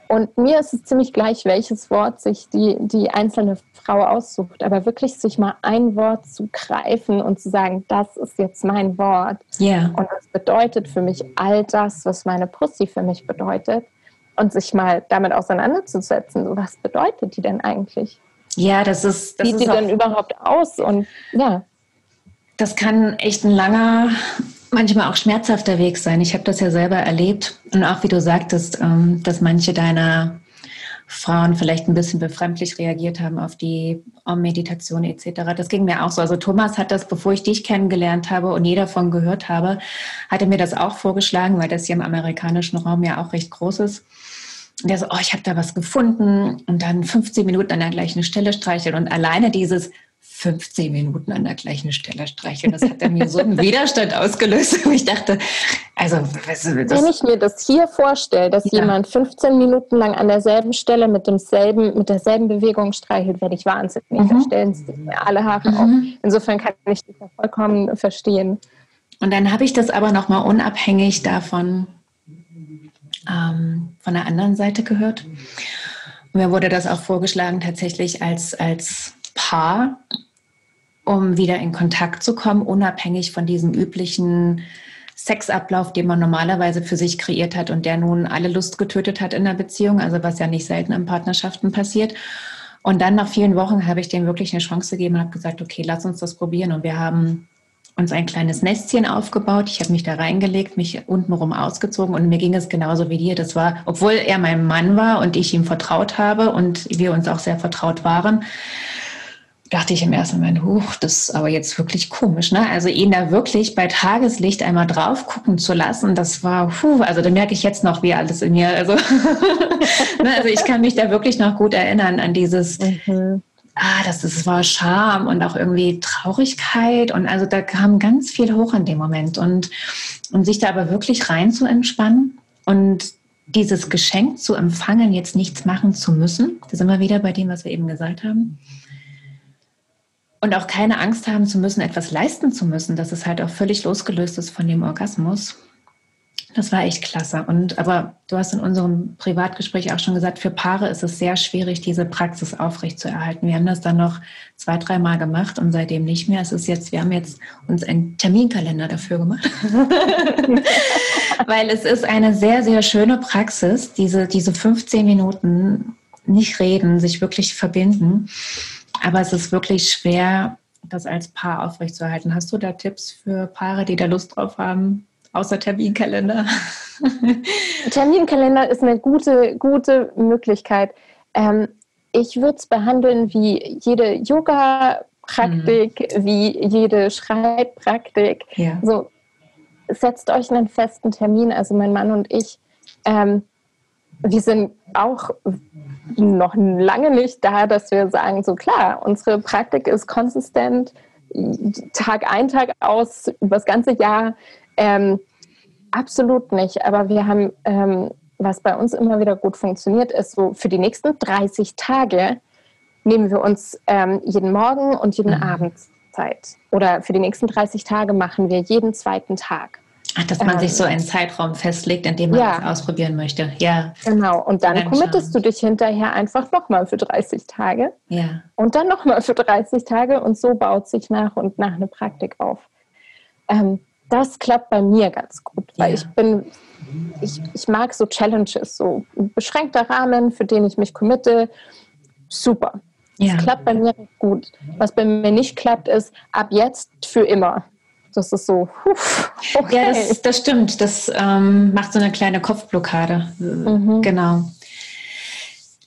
S2: Und mir ist es ziemlich gleich, welches Wort sich die, die einzelne Frau aussucht. Aber wirklich sich mal ein Wort zu greifen und zu sagen, das ist jetzt mein Wort. Yeah. Und das bedeutet für mich all das, was meine Pussy für mich bedeutet. Und sich mal damit auseinanderzusetzen, was bedeutet die denn eigentlich?
S1: Ja, das ist.
S2: Das Sieht
S1: ist
S2: die denn überhaupt aus? Und ja.
S1: Das kann echt ein langer manchmal auch schmerzhafter Weg sein. Ich habe das ja selber erlebt und auch wie du sagtest, ähm, dass manche deiner Frauen vielleicht ein bisschen befremdlich reagiert haben auf die Meditation etc. Das ging mir auch so. Also Thomas hat das, bevor ich dich kennengelernt habe und je davon gehört habe, hatte mir das auch vorgeschlagen, weil das hier im amerikanischen Raum ja auch recht groß ist. Und der so, oh, ich habe da was gefunden und dann 15 Minuten an der gleichen Stelle streicheln und alleine dieses 15 Minuten an der gleichen Stelle streicheln. Das hat dann mir so einen Widerstand ausgelöst. Und ich dachte, also,
S2: was, wenn ich mir das hier vorstelle, dass ja. jemand 15 Minuten lang an derselben Stelle mit demselben, mit derselben Bewegung streichelt, werde ich wahnsinnig. Mhm. Da stellen sich mir alle Haare mhm. auf. Insofern kann ich das vollkommen verstehen.
S1: Und dann habe ich das aber nochmal unabhängig davon ähm, von der anderen Seite gehört. Und mir wurde das auch vorgeschlagen, tatsächlich als, als Paar um wieder in Kontakt zu kommen, unabhängig von diesem üblichen Sexablauf, den man normalerweise für sich kreiert hat und der nun alle Lust getötet hat in der Beziehung, also was ja nicht selten in Partnerschaften passiert. Und dann nach vielen Wochen habe ich dem wirklich eine Chance gegeben und habe gesagt, okay, lass uns das probieren. Und wir haben uns ein kleines Nestchen aufgebaut. Ich habe mich da reingelegt, mich untenrum ausgezogen und mir ging es genauso wie dir. Das war, obwohl er mein Mann war und ich ihm vertraut habe und wir uns auch sehr vertraut waren, dachte ich im ersten Moment, huch, das ist aber jetzt wirklich komisch. Ne? Also ihn da wirklich bei Tageslicht einmal drauf gucken zu lassen, das war, puh, also da merke ich jetzt noch, wie alles in mir, also, ne? also ich kann mich da wirklich noch gut erinnern an dieses, mhm. ah, das, das war Scham und auch irgendwie Traurigkeit und also da kam ganz viel hoch in dem Moment und um sich da aber wirklich rein zu entspannen und dieses Geschenk zu empfangen, jetzt nichts machen zu müssen, da sind wir wieder bei dem, was wir eben gesagt haben Und auch keine Angst haben zu müssen, etwas leisten zu müssen, dass es halt auch völlig losgelöst ist von dem Orgasmus. Das war echt klasse. Und aber du hast in unserem Privatgespräch auch schon gesagt, für Paare ist es sehr schwierig, diese Praxis aufrechtzuerhalten. Wir haben das dann noch zwei, dreimal gemacht und seitdem nicht mehr. Es ist jetzt, wir haben jetzt uns einen Terminkalender dafür gemacht. Weil es ist eine sehr, sehr schöne Praxis, diese, diese 15 Minuten nicht reden, sich wirklich verbinden. Aber es ist wirklich schwer, das als Paar aufrechtzuerhalten. Hast du da Tipps für Paare, die da Lust drauf haben? außer Terminkalender?
S2: Terminkalender ist eine gute, gute Möglichkeit. Ähm, ich würde es behandeln wie jede Yoga-Praktik, mhm. wie jede Schreibpraktik. Ja. So, setzt euch einen festen Termin. Also mein Mann und ich, ähm, wir sind auch noch lange nicht da, dass wir sagen, so klar, unsere Praktik ist konsistent, Tag ein, Tag aus, über das ganze Jahr. Ähm, absolut nicht. Aber wir haben, ähm, was bei uns immer wieder gut funktioniert, ist so für die nächsten 30 Tage nehmen wir uns ähm, jeden Morgen und jeden mhm. Abend Zeit. Oder für die nächsten 30 Tage machen wir jeden zweiten Tag.
S1: Ach, dass man ähm, sich so einen Zeitraum festlegt, in dem man ja. das ausprobieren möchte. Ja.
S2: Genau. Und dann, dann committest schauen. du dich hinterher einfach nochmal für 30 Tage. Ja. Und dann nochmal für 30 Tage. Und so baut sich nach und nach eine Praktik auf. Ähm, das klappt bei mir ganz gut, weil ja. ich bin, ich, ich mag so Challenges, so ein beschränkter Rahmen, für den ich mich committe. Super. Ja. Das klappt bei mir gut. Was bei mir nicht klappt, ist ab jetzt für immer. Das ist so.
S1: okay. Ja, das, das stimmt. Das ähm, macht so eine kleine Kopfblockade. Mhm. Genau.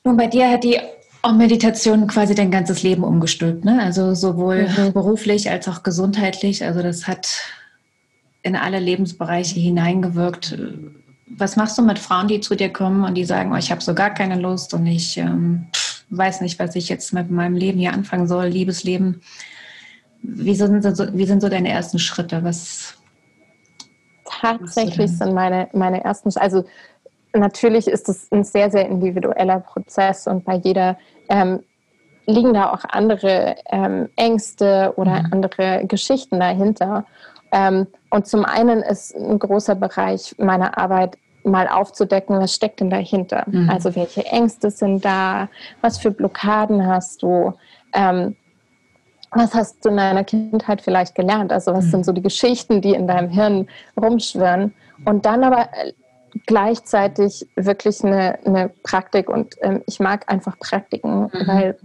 S1: Nun, bei dir hat die auch Meditation quasi dein ganzes Leben umgestülpt, ne? Also sowohl mhm. beruflich als auch gesundheitlich. Also das hat in alle Lebensbereiche hineingewirkt. Was machst du mit Frauen, die zu dir kommen und die sagen, oh, ich habe so gar keine Lust und ich ähm, weiß nicht, was ich jetzt mit meinem Leben hier anfangen soll, Liebesleben? Wie sind so, wie sind so deine ersten Schritte? Was
S2: Tatsächlich sind meine, meine ersten, also natürlich ist es ein sehr, sehr individueller Prozess und bei jeder ähm, liegen da auch andere ähm, Ängste oder mhm. andere Geschichten dahinter. Ähm, und zum einen ist ein großer Bereich meiner Arbeit mal aufzudecken, was steckt denn dahinter? Mhm. Also welche Ängste sind da? Was für Blockaden hast du? Ähm, was hast du in deiner Kindheit vielleicht gelernt? Also was mhm. sind so die Geschichten, die in deinem Hirn rumschwirren? Und dann aber äh, gleichzeitig wirklich eine, eine Praktik und ähm, ich mag einfach Praktiken, mhm. weil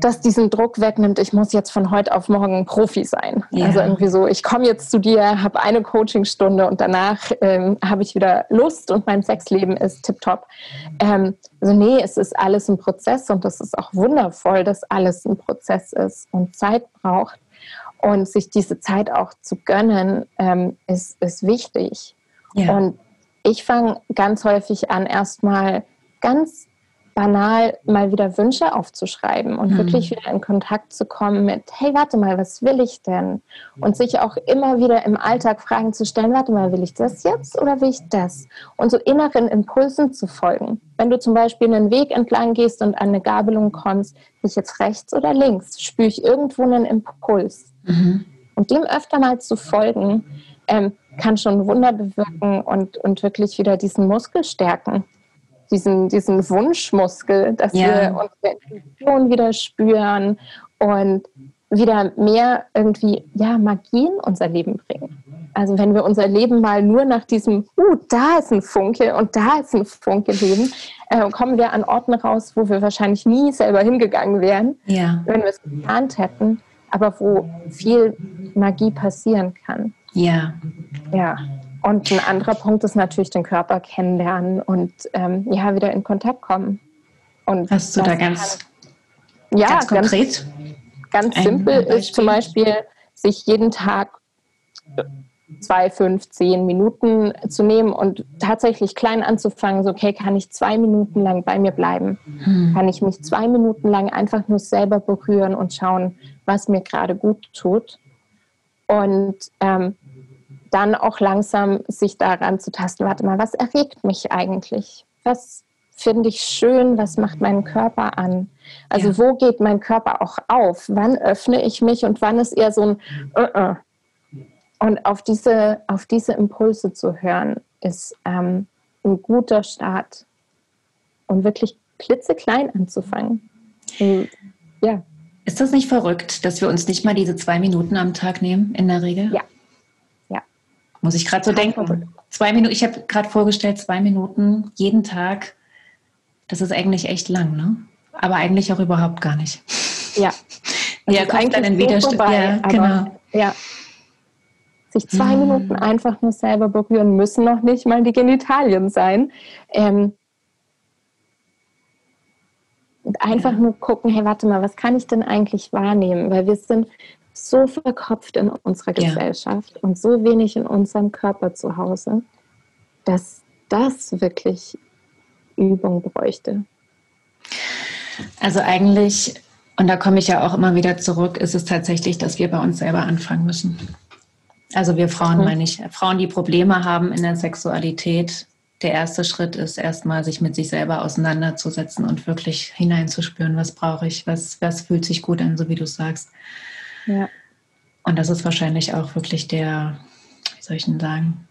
S2: das diesen Druck wegnimmt, ich muss jetzt von heute auf morgen Profi sein. Ja. Also irgendwie so, ich komme jetzt zu dir, habe eine Coachingstunde und danach ähm, habe ich wieder Lust und mein Sexleben ist tipptopp. Ähm, also nee, es ist alles ein Prozess und das ist auch wundervoll, dass alles ein Prozess ist und Zeit braucht. Und sich diese Zeit auch zu gönnen, ähm, ist, ist wichtig. Ja. Und ich fange ganz häufig an, erstmal ganz banal mal wieder Wünsche aufzuschreiben und mhm. wirklich wieder in Kontakt zu kommen mit, hey, warte mal, was will ich denn? Und sich auch immer wieder im Alltag Fragen zu stellen, warte mal, will ich das jetzt oder will ich das? Und so inneren Impulsen zu folgen. Wenn du zum Beispiel einen Weg entlang gehst und an eine Gabelung kommst, bin ich jetzt rechts oder links? Spüre ich irgendwo einen Impuls? Mhm. Und dem öfter mal zu folgen, ähm, kann schon Wunder bewirken und, und wirklich wieder diesen Muskel stärken diesen, diesen Wunschmuskel, dass ja. wir unsere Intuition wieder spüren und wieder mehr irgendwie ja, Magie in unser Leben bringen. Also wenn wir unser Leben mal nur nach diesem, uh, da ist ein Funke und da ist ein Funke leben, äh, kommen wir an Orten raus, wo wir wahrscheinlich nie selber hingegangen wären, ja. wenn wir es geplant hätten, aber wo viel Magie passieren kann.
S1: Ja.
S2: Ja. Und ein anderer Punkt ist natürlich den Körper kennenlernen und ähm, ja, wieder in Kontakt kommen.
S1: Und Hast du da ganz, kann, ja, ganz konkret?
S2: Ganz, ganz simpel ist zum Beispiel, sich jeden Tag zwei, fünf, zehn Minuten zu nehmen und tatsächlich klein anzufangen, so okay, kann ich zwei Minuten lang bei mir bleiben? Hm. Kann ich mich zwei Minuten lang einfach nur selber berühren und schauen, was mir gerade gut tut? Und ähm, dann auch langsam sich daran zu tasten, warte mal, was erregt mich eigentlich? Was finde ich schön, was macht mein Körper an. Also ja. wo geht mein Körper auch auf? Wann öffne ich mich und wann ist eher so ein uh -uh. Und auf diese, auf diese Impulse zu hören, ist ähm, ein guter Start. Und wirklich klitzeklein anzufangen. Und,
S1: ja. Ist das nicht verrückt, dass wir uns nicht mal diese zwei Minuten am Tag nehmen, in der Regel?
S2: Ja.
S1: Muss ich gerade so denken. Zwei Minuten, ich habe gerade vorgestellt, zwei Minuten jeden Tag. Das ist eigentlich echt lang, ne? Aber eigentlich auch überhaupt gar nicht.
S2: Ja.
S1: ja, kommt dann in Widerstand.
S2: Ja, genau. Ja. Sich zwei mhm. Minuten einfach nur selber berühren müssen noch nicht mal die Genitalien sein. Ähm, und einfach nur gucken, hey, warte mal, was kann ich denn eigentlich wahrnehmen? Weil wir sind so verkopft in unserer Gesellschaft ja. und so wenig in unserem Körper zu Hause, dass das wirklich Übung bräuchte.
S1: Also eigentlich, und da komme ich ja auch immer wieder zurück, ist es tatsächlich, dass wir bei uns selber anfangen müssen. Also wir Frauen, mhm. meine ich, Frauen, die Probleme haben in der Sexualität, der erste Schritt ist erstmal, sich mit sich selber auseinanderzusetzen und wirklich hineinzuspüren, was brauche ich, was, was fühlt sich gut an, so wie du sagst. Ja. Und das ist wahrscheinlich auch wirklich der, wie soll ich denn sagen,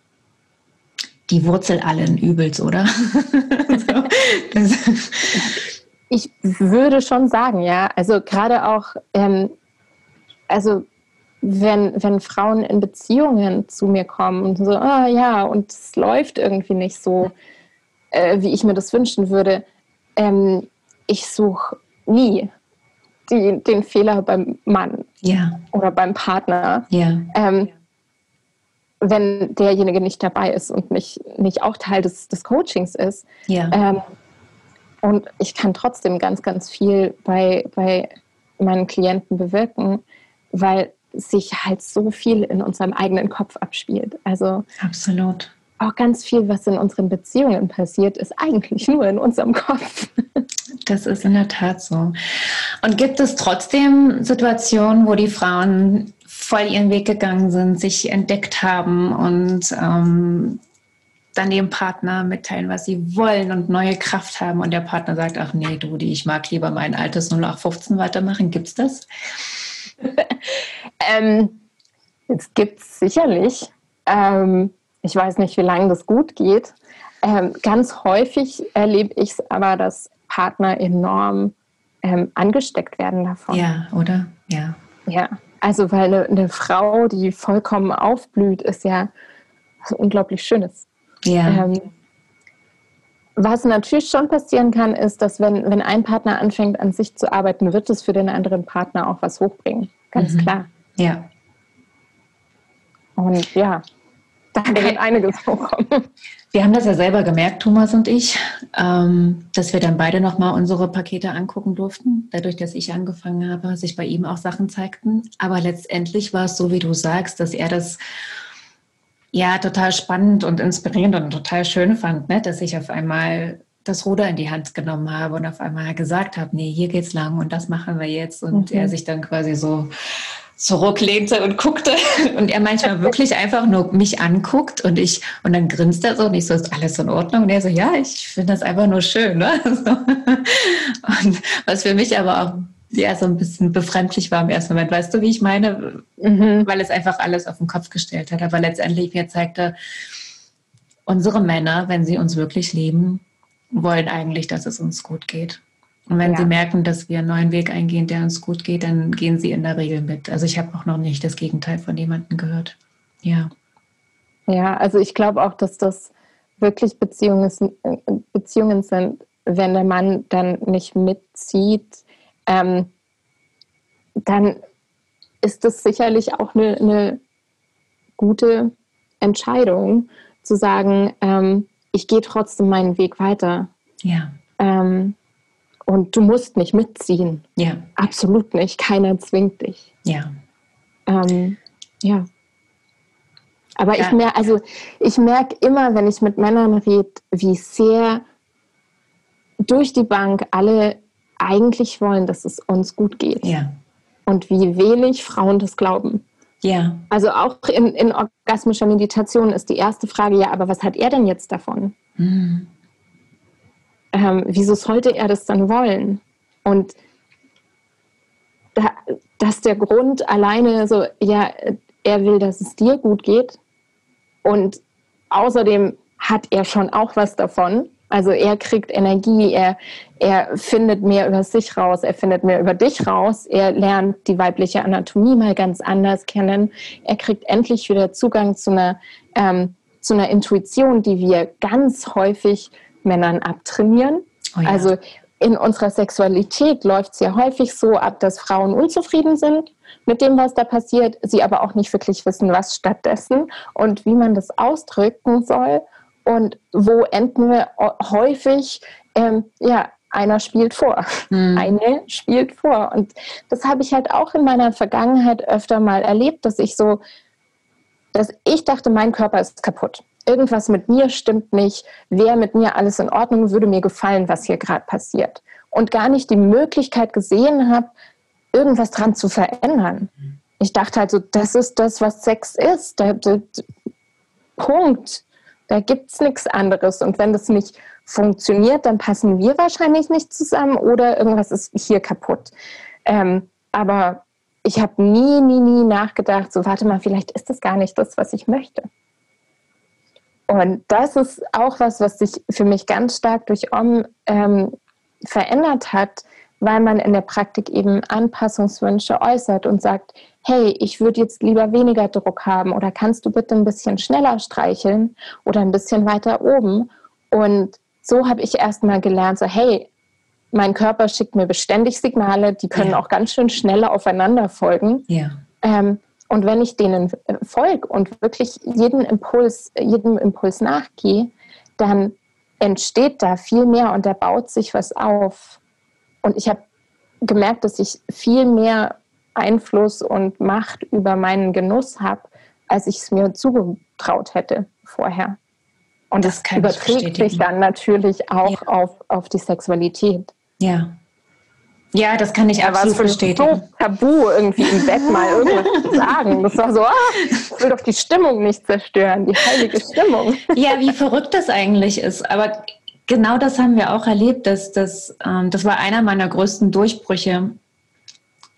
S1: die Wurzel allen Übels, oder?
S2: so, ich würde schon sagen, ja. Also gerade auch, ähm, also wenn, wenn Frauen in Beziehungen zu mir kommen und so, ah ja, und es läuft irgendwie nicht so, äh, wie ich mir das wünschen würde, ähm, ich suche nie die, den Fehler beim Mann
S1: ja.
S2: oder beim Partner.
S1: Ja.
S2: Ähm, wenn derjenige nicht dabei ist und nicht, nicht auch Teil des, des Coachings ist.
S1: Ja.
S2: Ähm, und ich kann trotzdem ganz, ganz viel bei, bei meinen Klienten bewirken, weil sich halt so viel in unserem eigenen Kopf abspielt. Also
S1: absolut.
S2: Auch ganz viel, was in unseren Beziehungen passiert, ist eigentlich nur in unserem Kopf.
S1: Das ist in der Tat so. Und gibt es trotzdem Situationen, wo die Frauen voll ihren Weg gegangen sind, sich entdeckt haben und ähm, dann dem Partner mitteilen, was sie wollen und neue Kraft haben und der Partner sagt, ach nee, du, ich mag lieber mein altes 0815 weitermachen. Gibt es das?
S2: ähm, es gibt es sicherlich. Ähm, ich weiß nicht, wie lange das gut geht. Ähm, ganz häufig erlebe ich es aber, dass Partner enorm ähm, angesteckt werden davon.
S1: Ja, oder? Ja.
S2: Ja, also weil eine, eine Frau, die vollkommen aufblüht, ist ja was unglaublich Schönes.
S1: Ja. Ähm,
S2: was natürlich schon passieren kann, ist, dass wenn, wenn ein Partner anfängt, an sich zu arbeiten, wird es für den anderen Partner auch was hochbringen. Ganz mhm. klar.
S1: Ja.
S2: Und ja, da wird einiges hochkommen.
S1: Wir haben das ja selber gemerkt, Thomas und ich, ähm, dass wir dann beide nochmal unsere Pakete angucken durften, dadurch, dass ich angefangen habe, sich bei ihm auch Sachen zeigten. Aber letztendlich war es so, wie du sagst, dass er das ja total spannend und inspirierend und total schön fand, ne? dass ich auf einmal das Ruder in die Hand genommen habe und auf einmal gesagt habe, nee, hier geht's lang und das machen wir jetzt. Und mhm. er sich dann quasi so zurücklehnte und guckte und er manchmal wirklich einfach nur mich anguckt und ich und dann grinst er so und ich so, ist alles in Ordnung? Und er so, ja, ich finde das einfach nur schön. Ne? Und was für mich aber auch ja so ein bisschen befremdlich war im ersten Moment. Weißt du, wie ich meine? Mhm. Weil es einfach alles auf den Kopf gestellt hat. Aber letztendlich mir zeigte, unsere Männer, wenn sie uns wirklich lieben, wollen eigentlich, dass es uns gut geht. Und wenn ja. sie merken, dass wir einen neuen Weg eingehen, der uns gut geht, dann gehen sie in der Regel mit. Also ich habe auch noch nicht das Gegenteil von jemandem gehört. Ja.
S2: Ja, also ich glaube auch, dass das wirklich Beziehungen, Beziehungen sind, wenn der Mann dann nicht mitzieht, ähm, dann ist das sicherlich auch eine, eine gute Entscheidung, zu sagen, ähm, ich gehe trotzdem meinen Weg weiter.
S1: Ja.
S2: Ähm, und du musst nicht mitziehen.
S1: Ja.
S2: Absolut nicht. Keiner zwingt dich.
S1: Ja.
S2: Ähm, ja. Aber ja. ich merke, also ich merke immer, wenn ich mit Männern rede, wie sehr durch die Bank alle eigentlich wollen, dass es uns gut geht.
S1: Ja.
S2: Und wie wenig Frauen das glauben.
S1: Ja.
S2: Also auch in, in orgasmischer Meditation ist die erste Frage, ja, aber was hat er denn jetzt davon? Mhm. Ähm, wieso sollte er das dann wollen? Und da, dass der Grund alleine so, ja, er will, dass es dir gut geht und außerdem hat er schon auch was davon. Also er kriegt Energie, er, er findet mehr über sich raus, er findet mehr über dich raus, er lernt die weibliche Anatomie mal ganz anders kennen, er kriegt endlich wieder Zugang zu einer, ähm, zu einer Intuition, die wir ganz häufig Männern abtrainieren. Oh ja. Also in unserer Sexualität läuft es ja häufig so ab, dass Frauen unzufrieden sind mit dem, was da passiert, sie aber auch nicht wirklich wissen, was stattdessen und wie man das ausdrücken soll. Und wo enden wir häufig? Ähm, ja, einer spielt vor. Mhm. Eine spielt vor. Und das habe ich halt auch in meiner Vergangenheit öfter mal erlebt, dass ich so, dass ich dachte, mein Körper ist kaputt. Irgendwas mit mir stimmt nicht. Wäre mit mir alles in Ordnung, würde mir gefallen, was hier gerade passiert. Und gar nicht die Möglichkeit gesehen habe, irgendwas dran zu verändern. Ich dachte halt so, das ist das, was Sex ist. Der, der, Punkt. Da gibt es nichts anderes. Und wenn das nicht funktioniert, dann passen wir wahrscheinlich nicht zusammen oder irgendwas ist hier kaputt. Ähm, aber ich habe nie, nie, nie nachgedacht, so warte mal, vielleicht ist das gar nicht das, was ich möchte. Und das ist auch was, was sich für mich ganz stark durch Om ähm, verändert hat, weil man in der Praktik eben Anpassungswünsche äußert und sagt, hey, ich würde jetzt lieber weniger Druck haben oder kannst du bitte ein bisschen schneller streicheln oder ein bisschen weiter oben. Und so habe ich erstmal gelernt, so hey, mein Körper schickt mir beständig Signale, die können ja. auch ganz schön schnell aufeinander folgen. Ja. Ähm, und wenn ich denen folge und wirklich jeden Impuls, jedem Impuls nachgehe, dann entsteht da viel mehr und da baut sich was auf. Und ich habe gemerkt, dass ich viel mehr Einfluss und Macht über meinen Genuss habe, als ich es mir zugetraut hätte vorher. Und das, das überträgt sich dann natürlich auch ja. auf, auf die Sexualität.
S1: Ja. Ja, das kann ich absolut bestätigen.
S2: so tabu, irgendwie im Bett mal irgendwas zu sagen. Das war so, ah, ich will doch die Stimmung nicht zerstören, die heilige Stimmung.
S1: Ja, wie verrückt das eigentlich ist. Aber genau das haben wir auch erlebt. Dass, dass, ähm, das war einer meiner größten Durchbrüche.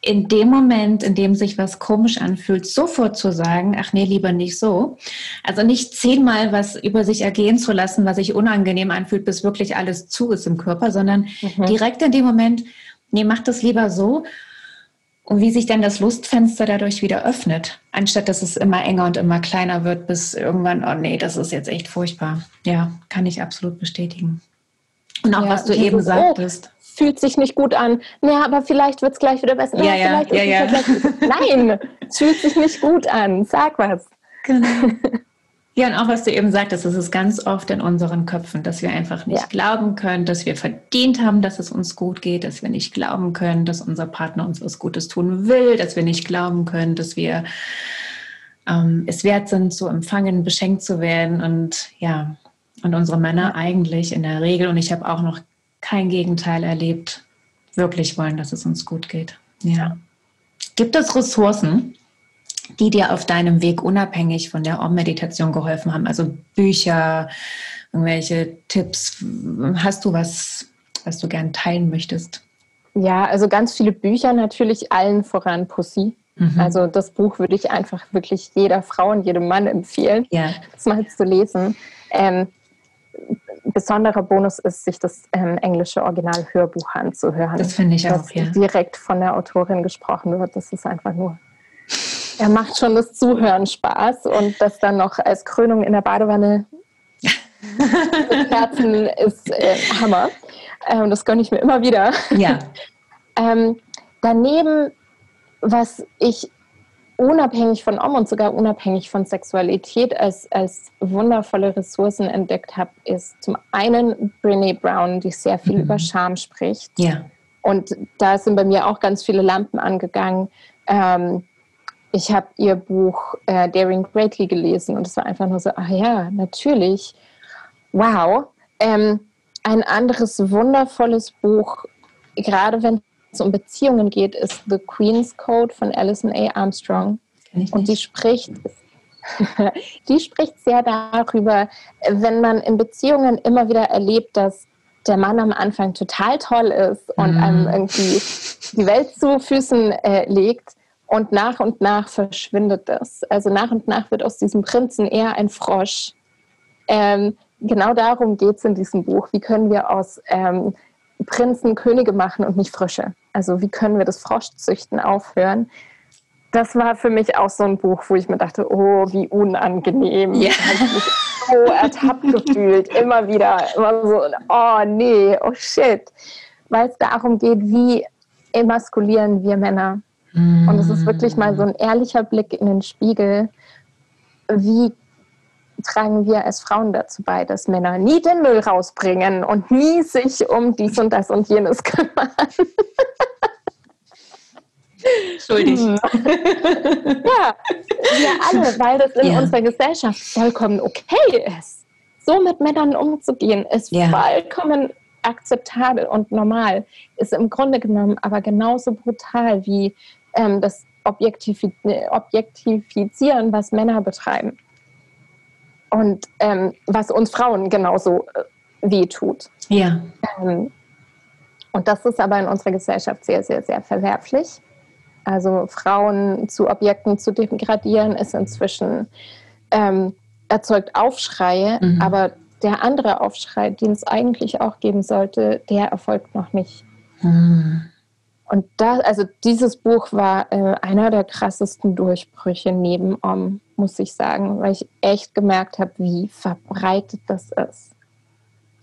S1: In dem Moment, in dem sich was komisch anfühlt, sofort zu sagen, ach nee, lieber nicht so. Also nicht zehnmal was über sich ergehen zu lassen, was sich unangenehm anfühlt, bis wirklich alles zu ist im Körper, sondern mhm. direkt in dem Moment, nee, mach das lieber so. Und wie sich dann das Lustfenster dadurch wieder öffnet, anstatt dass es immer enger und immer kleiner wird, bis irgendwann, oh nee, das ist jetzt echt furchtbar. Ja, kann ich absolut bestätigen. Und auch ja, was du eben sagtest.
S2: Oh, fühlt sich nicht gut an. Ja, aber vielleicht wird es gleich wieder besser.
S1: Ja, ja, ja, ja.
S2: Nein, es fühlt sich nicht gut an. Sag was. Genau.
S1: Ja, und auch was du eben sagtest, es ist ganz oft in unseren Köpfen, dass wir einfach nicht ja. glauben können, dass wir verdient haben, dass es uns gut geht, dass wir nicht glauben können, dass unser Partner uns was Gutes tun will, dass wir nicht glauben können, dass wir ähm, es wert sind, zu empfangen, beschenkt zu werden. Und ja, und unsere Männer eigentlich in der Regel, und ich habe auch noch kein Gegenteil erlebt, wirklich wollen, dass es uns gut geht. Ja. Gibt es Ressourcen, die dir auf deinem Weg unabhängig von der Om-Meditation geholfen haben? Also Bücher, irgendwelche Tipps? Hast du was, was du gern teilen möchtest?
S2: Ja, also ganz viele Bücher natürlich, allen voran Pussy. Mhm. Also das Buch würde ich einfach wirklich jeder Frau und jedem Mann empfehlen, ja. das mal zu lesen. Ähm, besonderer Bonus ist, sich das ähm, englische Original-Hörbuch anzuhören.
S1: Das finde ich auch, ja.
S2: direkt von der Autorin gesprochen wird. Das ist einfach nur er macht schon das Zuhören Spaß und das dann noch als Krönung in der Badewanne mit Herzen ist äh, Hammer. Ähm, das gönne ich mir immer wieder.
S1: Ja.
S2: ähm, daneben, was ich unabhängig von Om und sogar unabhängig von Sexualität als, als wundervolle Ressourcen entdeckt habe, ist zum einen Brene Brown, die sehr viel mhm. über Scham spricht.
S1: Ja.
S2: Und da sind bei mir auch ganz viele Lampen angegangen. Ähm, ich habe ihr Buch äh, Daring Greatly gelesen und es war einfach nur so, ach ja, natürlich, wow. Ähm, ein anderes wundervolles Buch, gerade wenn es um Beziehungen geht, ist The Queen's Code von Alison A. Armstrong. Und die spricht, die spricht sehr darüber, wenn man in Beziehungen immer wieder erlebt, dass der Mann am Anfang total toll ist und mhm. einem irgendwie die Welt zu Füßen äh, legt und nach und nach verschwindet das. Also nach und nach wird aus diesem Prinzen eher ein Frosch. Ähm, genau darum geht es in diesem Buch. Wie können wir aus ähm, Prinzen Könige machen und nicht Frösche? Also wie können wir das Froschzüchten aufhören? Das war für mich auch so ein Buch, wo ich mir dachte, oh, wie unangenehm. Ja. Ich habe mich so ertappt gefühlt, immer wieder, immer so, oh nee, oh shit. Weil es darum geht, wie emaskulieren wir Männer. Und es ist wirklich mal so ein ehrlicher Blick in den Spiegel, wie tragen wir als Frauen dazu bei, dass Männer nie den Müll rausbringen und nie sich um dies und das und jenes kümmern.
S1: Schuldig. Hm.
S2: ja, wir alle, weil das in ja. unserer Gesellschaft vollkommen okay ist. So mit Männern umzugehen, ist ja. vollkommen akzeptabel und normal. Ist im Grunde genommen aber genauso brutal wie ähm, das Objektifizieren, was Männer betreiben und ähm, was uns Frauen genauso äh, weh tut.
S1: Ja.
S2: Ähm, und das ist aber in unserer Gesellschaft sehr, sehr, sehr verwerflich. Also Frauen zu Objekten zu degradieren, ist inzwischen ähm, erzeugt Aufschreie, mhm. aber der andere Aufschrei, den es eigentlich auch geben sollte, der erfolgt noch nicht. Mhm. Und da, also dieses Buch war äh, einer der krassesten Durchbrüche neben Om, muss ich sagen, weil ich echt gemerkt habe, wie verbreitet das ist.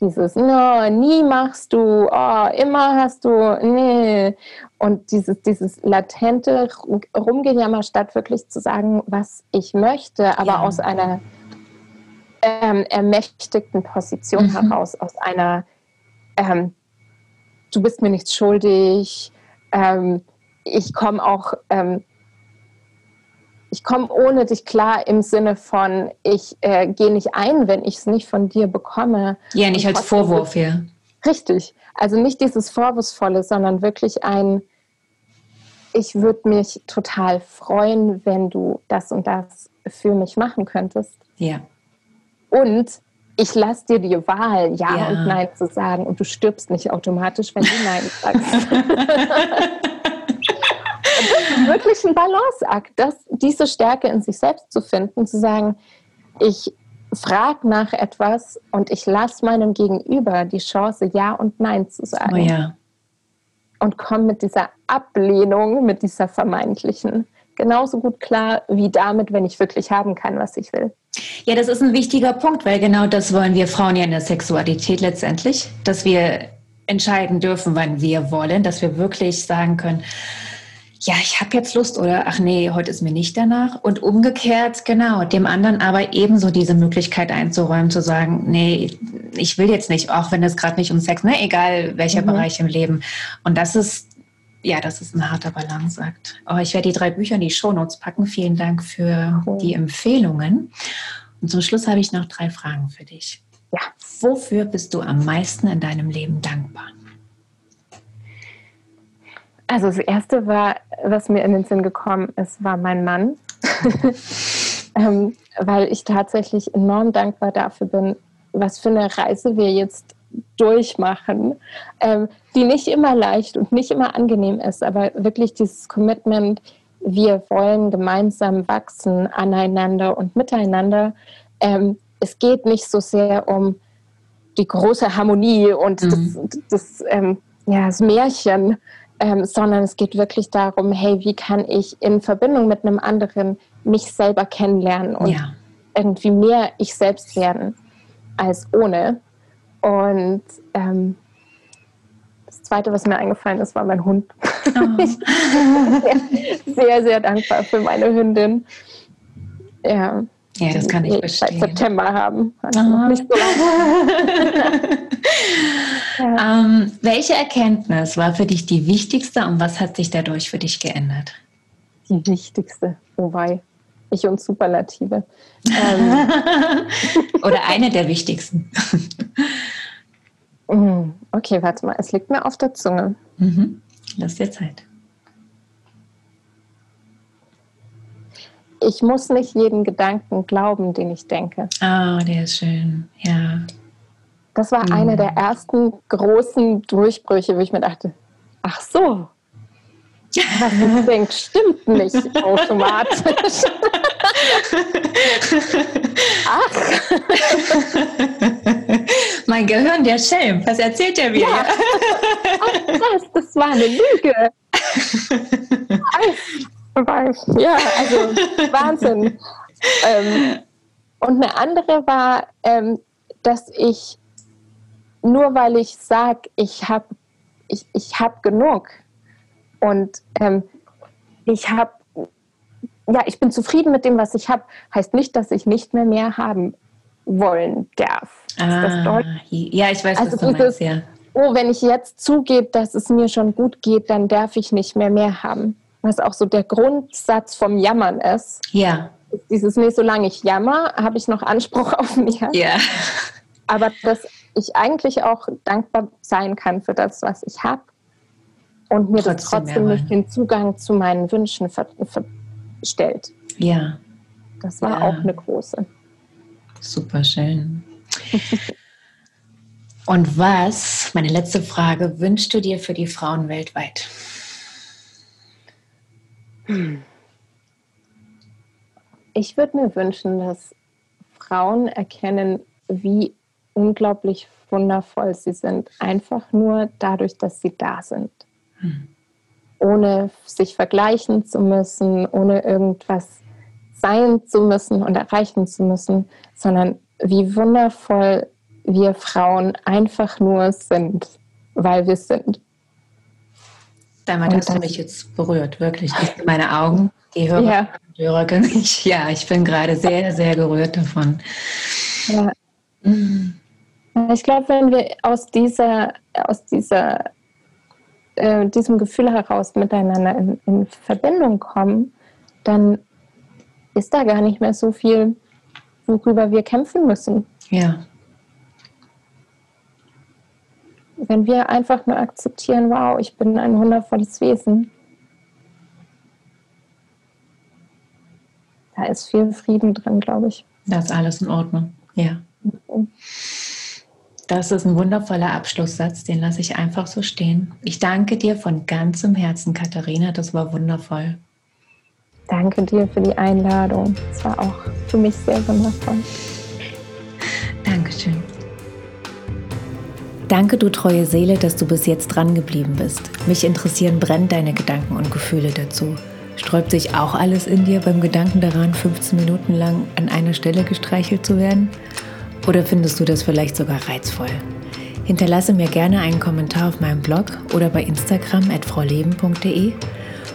S2: Dieses, no, nie machst du, oh, immer hast du, nee. Und dieses, dieses latente Rumgejammer, statt wirklich zu sagen, was ich möchte, aber ja. aus einer ähm, ermächtigten Position mhm. heraus, aus einer, ähm, du bist mir nichts schuldig, ähm, ich komme auch, ähm, ich komme ohne dich klar im Sinne von, ich äh, gehe nicht ein, wenn ich es nicht von dir bekomme.
S1: Ja, nicht als Vorwurf, ja.
S2: Richtig. Also nicht dieses Vorwurfsvolle, sondern wirklich ein, ich würde mich total freuen, wenn du das und das für mich machen könntest.
S1: Ja.
S2: Und ich lasse dir die Wahl, ja, ja, und Nein zu sagen und du stirbst nicht automatisch, wenn du Nein sagst. das ist wirklich ein Balanceakt, das, diese Stärke in sich selbst zu finden, zu sagen, ich frage nach etwas und ich lasse meinem Gegenüber die Chance, Ja und Nein zu sagen.
S1: Oh ja.
S2: Und komme mit dieser Ablehnung, mit dieser vermeintlichen, genauso gut klar wie damit, wenn ich wirklich haben kann, was ich will.
S1: Ja, das ist ein wichtiger Punkt, weil genau das wollen wir Frauen ja in der Sexualität letztendlich, dass wir entscheiden dürfen, wann wir wollen, dass wir wirklich sagen können, ja, ich habe jetzt Lust oder ach nee, heute ist mir nicht danach. Und umgekehrt, genau, dem anderen aber ebenso diese Möglichkeit einzuräumen, zu sagen, nee, ich will jetzt nicht, auch wenn es gerade nicht um Sex, ne, egal welcher mhm. Bereich im Leben. Und das ist ja, das ist ein harter Balanceakt. Oh, ich werde die drei Bücher in die Shownotes packen. Vielen Dank für cool. die Empfehlungen. Und zum Schluss habe ich noch drei Fragen für dich.
S2: Ja.
S1: Wofür bist du am meisten in deinem Leben dankbar?
S2: Also das erste war, was mir in den Sinn gekommen ist, war mein Mann. ähm, weil ich tatsächlich enorm dankbar dafür bin, was für eine Reise wir jetzt durchmachen, ähm, die nicht immer leicht und nicht immer angenehm ist, aber wirklich dieses Commitment, wir wollen gemeinsam wachsen aneinander und miteinander. Ähm, es geht nicht so sehr um die große Harmonie und mhm. das, das, ähm, ja, das Märchen, ähm, sondern es geht wirklich darum, hey, wie kann ich in Verbindung mit einem anderen mich selber kennenlernen und ja. irgendwie mehr ich selbst werden als ohne. Und ähm, das Zweite, was mir eingefallen ist, war mein Hund. Oh. ich bin sehr, sehr dankbar für meine Hündin.
S1: Ja, ja das kann ich verstehen.
S2: Seit September haben. Also oh. nicht so lange.
S1: ja. ähm, welche Erkenntnis war für dich die wichtigste und was hat sich dadurch für dich geändert?
S2: Die wichtigste, wobei ich und Superlative. Ähm.
S1: Oder eine der wichtigsten.
S2: Mm, okay, warte mal, es liegt mir auf der Zunge.
S1: Mhm. Lass dir Zeit.
S2: Ich muss nicht jeden Gedanken glauben, den ich denke.
S1: Ah, oh, der ist schön, ja.
S2: Das war mhm. einer der ersten großen Durchbrüche, wo ich mir dachte, ach so, was du denkst, stimmt nicht automatisch.
S1: ach. mein Gehirn, der Schelm, was erzählt er mir? Ja.
S2: Ach, das, das war eine Lüge. ja, also Wahnsinn. Ähm, und eine andere war, ähm, dass ich nur weil ich sage, ich habe ich, ich hab genug und ähm, ich habe, ja, ich bin zufrieden mit dem, was ich habe, heißt nicht, dass ich nicht mehr mehr haben wollen darf.
S1: Ah, ja, ich weiß, also was du meinst, ja.
S2: Oh, wenn ich jetzt zugebe, dass es mir schon gut geht, dann darf ich nicht mehr mehr haben. Was auch so der Grundsatz vom Jammern ist.
S1: Ja.
S2: Dieses, nee, solange ich jammer, habe ich noch Anspruch auf mir.
S1: Ja.
S2: Aber dass ich eigentlich auch dankbar sein kann für das, was ich habe und mir trotzdem das trotzdem nicht den Zugang zu meinen Wünschen verstellt.
S1: Ja.
S2: Das war ja. auch eine große.
S1: Super schön. Und was, meine letzte Frage, wünschst du dir für die Frauen weltweit?
S2: Ich würde mir wünschen, dass Frauen erkennen, wie unglaublich wundervoll sie sind, einfach nur dadurch, dass sie da sind. Hm. Ohne sich vergleichen zu müssen, ohne irgendwas sein zu müssen und erreichen zu müssen, sondern wie wundervoll wir Frauen einfach nur sind, weil wir sind.
S1: Damit hast du mich jetzt berührt, wirklich. Meine Augen, die Hörer, ja. Hörer können ich, ja, ich bin gerade sehr, sehr gerührt davon.
S2: Ja. Mhm. Ich glaube, wenn wir aus dieser, aus dieser, äh, diesem Gefühl heraus miteinander in, in Verbindung kommen, dann ist da gar nicht mehr so viel, worüber wir kämpfen müssen.
S1: Ja.
S2: Wenn wir einfach nur akzeptieren, wow, ich bin ein wundervolles Wesen, da ist viel Frieden drin, glaube ich.
S1: Da ist alles in Ordnung, ja. Mhm. Das ist ein wundervoller Abschlusssatz, den lasse ich einfach so stehen. Ich danke dir von ganzem Herzen, Katharina, das war wundervoll.
S2: Danke dir für die Einladung. Es war auch für mich sehr wundervoll.
S1: Dankeschön. Danke, du treue Seele, dass du bis jetzt dran geblieben bist. Mich interessieren brennend deine Gedanken und Gefühle dazu. Sträubt sich auch alles in dir beim Gedanken daran, 15 Minuten lang an einer Stelle gestreichelt zu werden? Oder findest du das vielleicht sogar reizvoll? Hinterlasse mir gerne einen Kommentar auf meinem Blog oder bei Instagram at frauleben.de.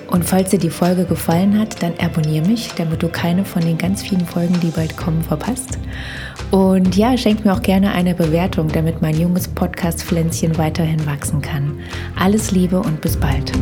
S1: Und falls dir die Folge gefallen hat, dann abonniere mich, damit du keine von den ganz vielen Folgen, die bald kommen, verpasst. Und ja, schenk mir auch gerne eine Bewertung, damit mein junges Podcast-Pflänzchen weiterhin wachsen kann. Alles Liebe und bis bald.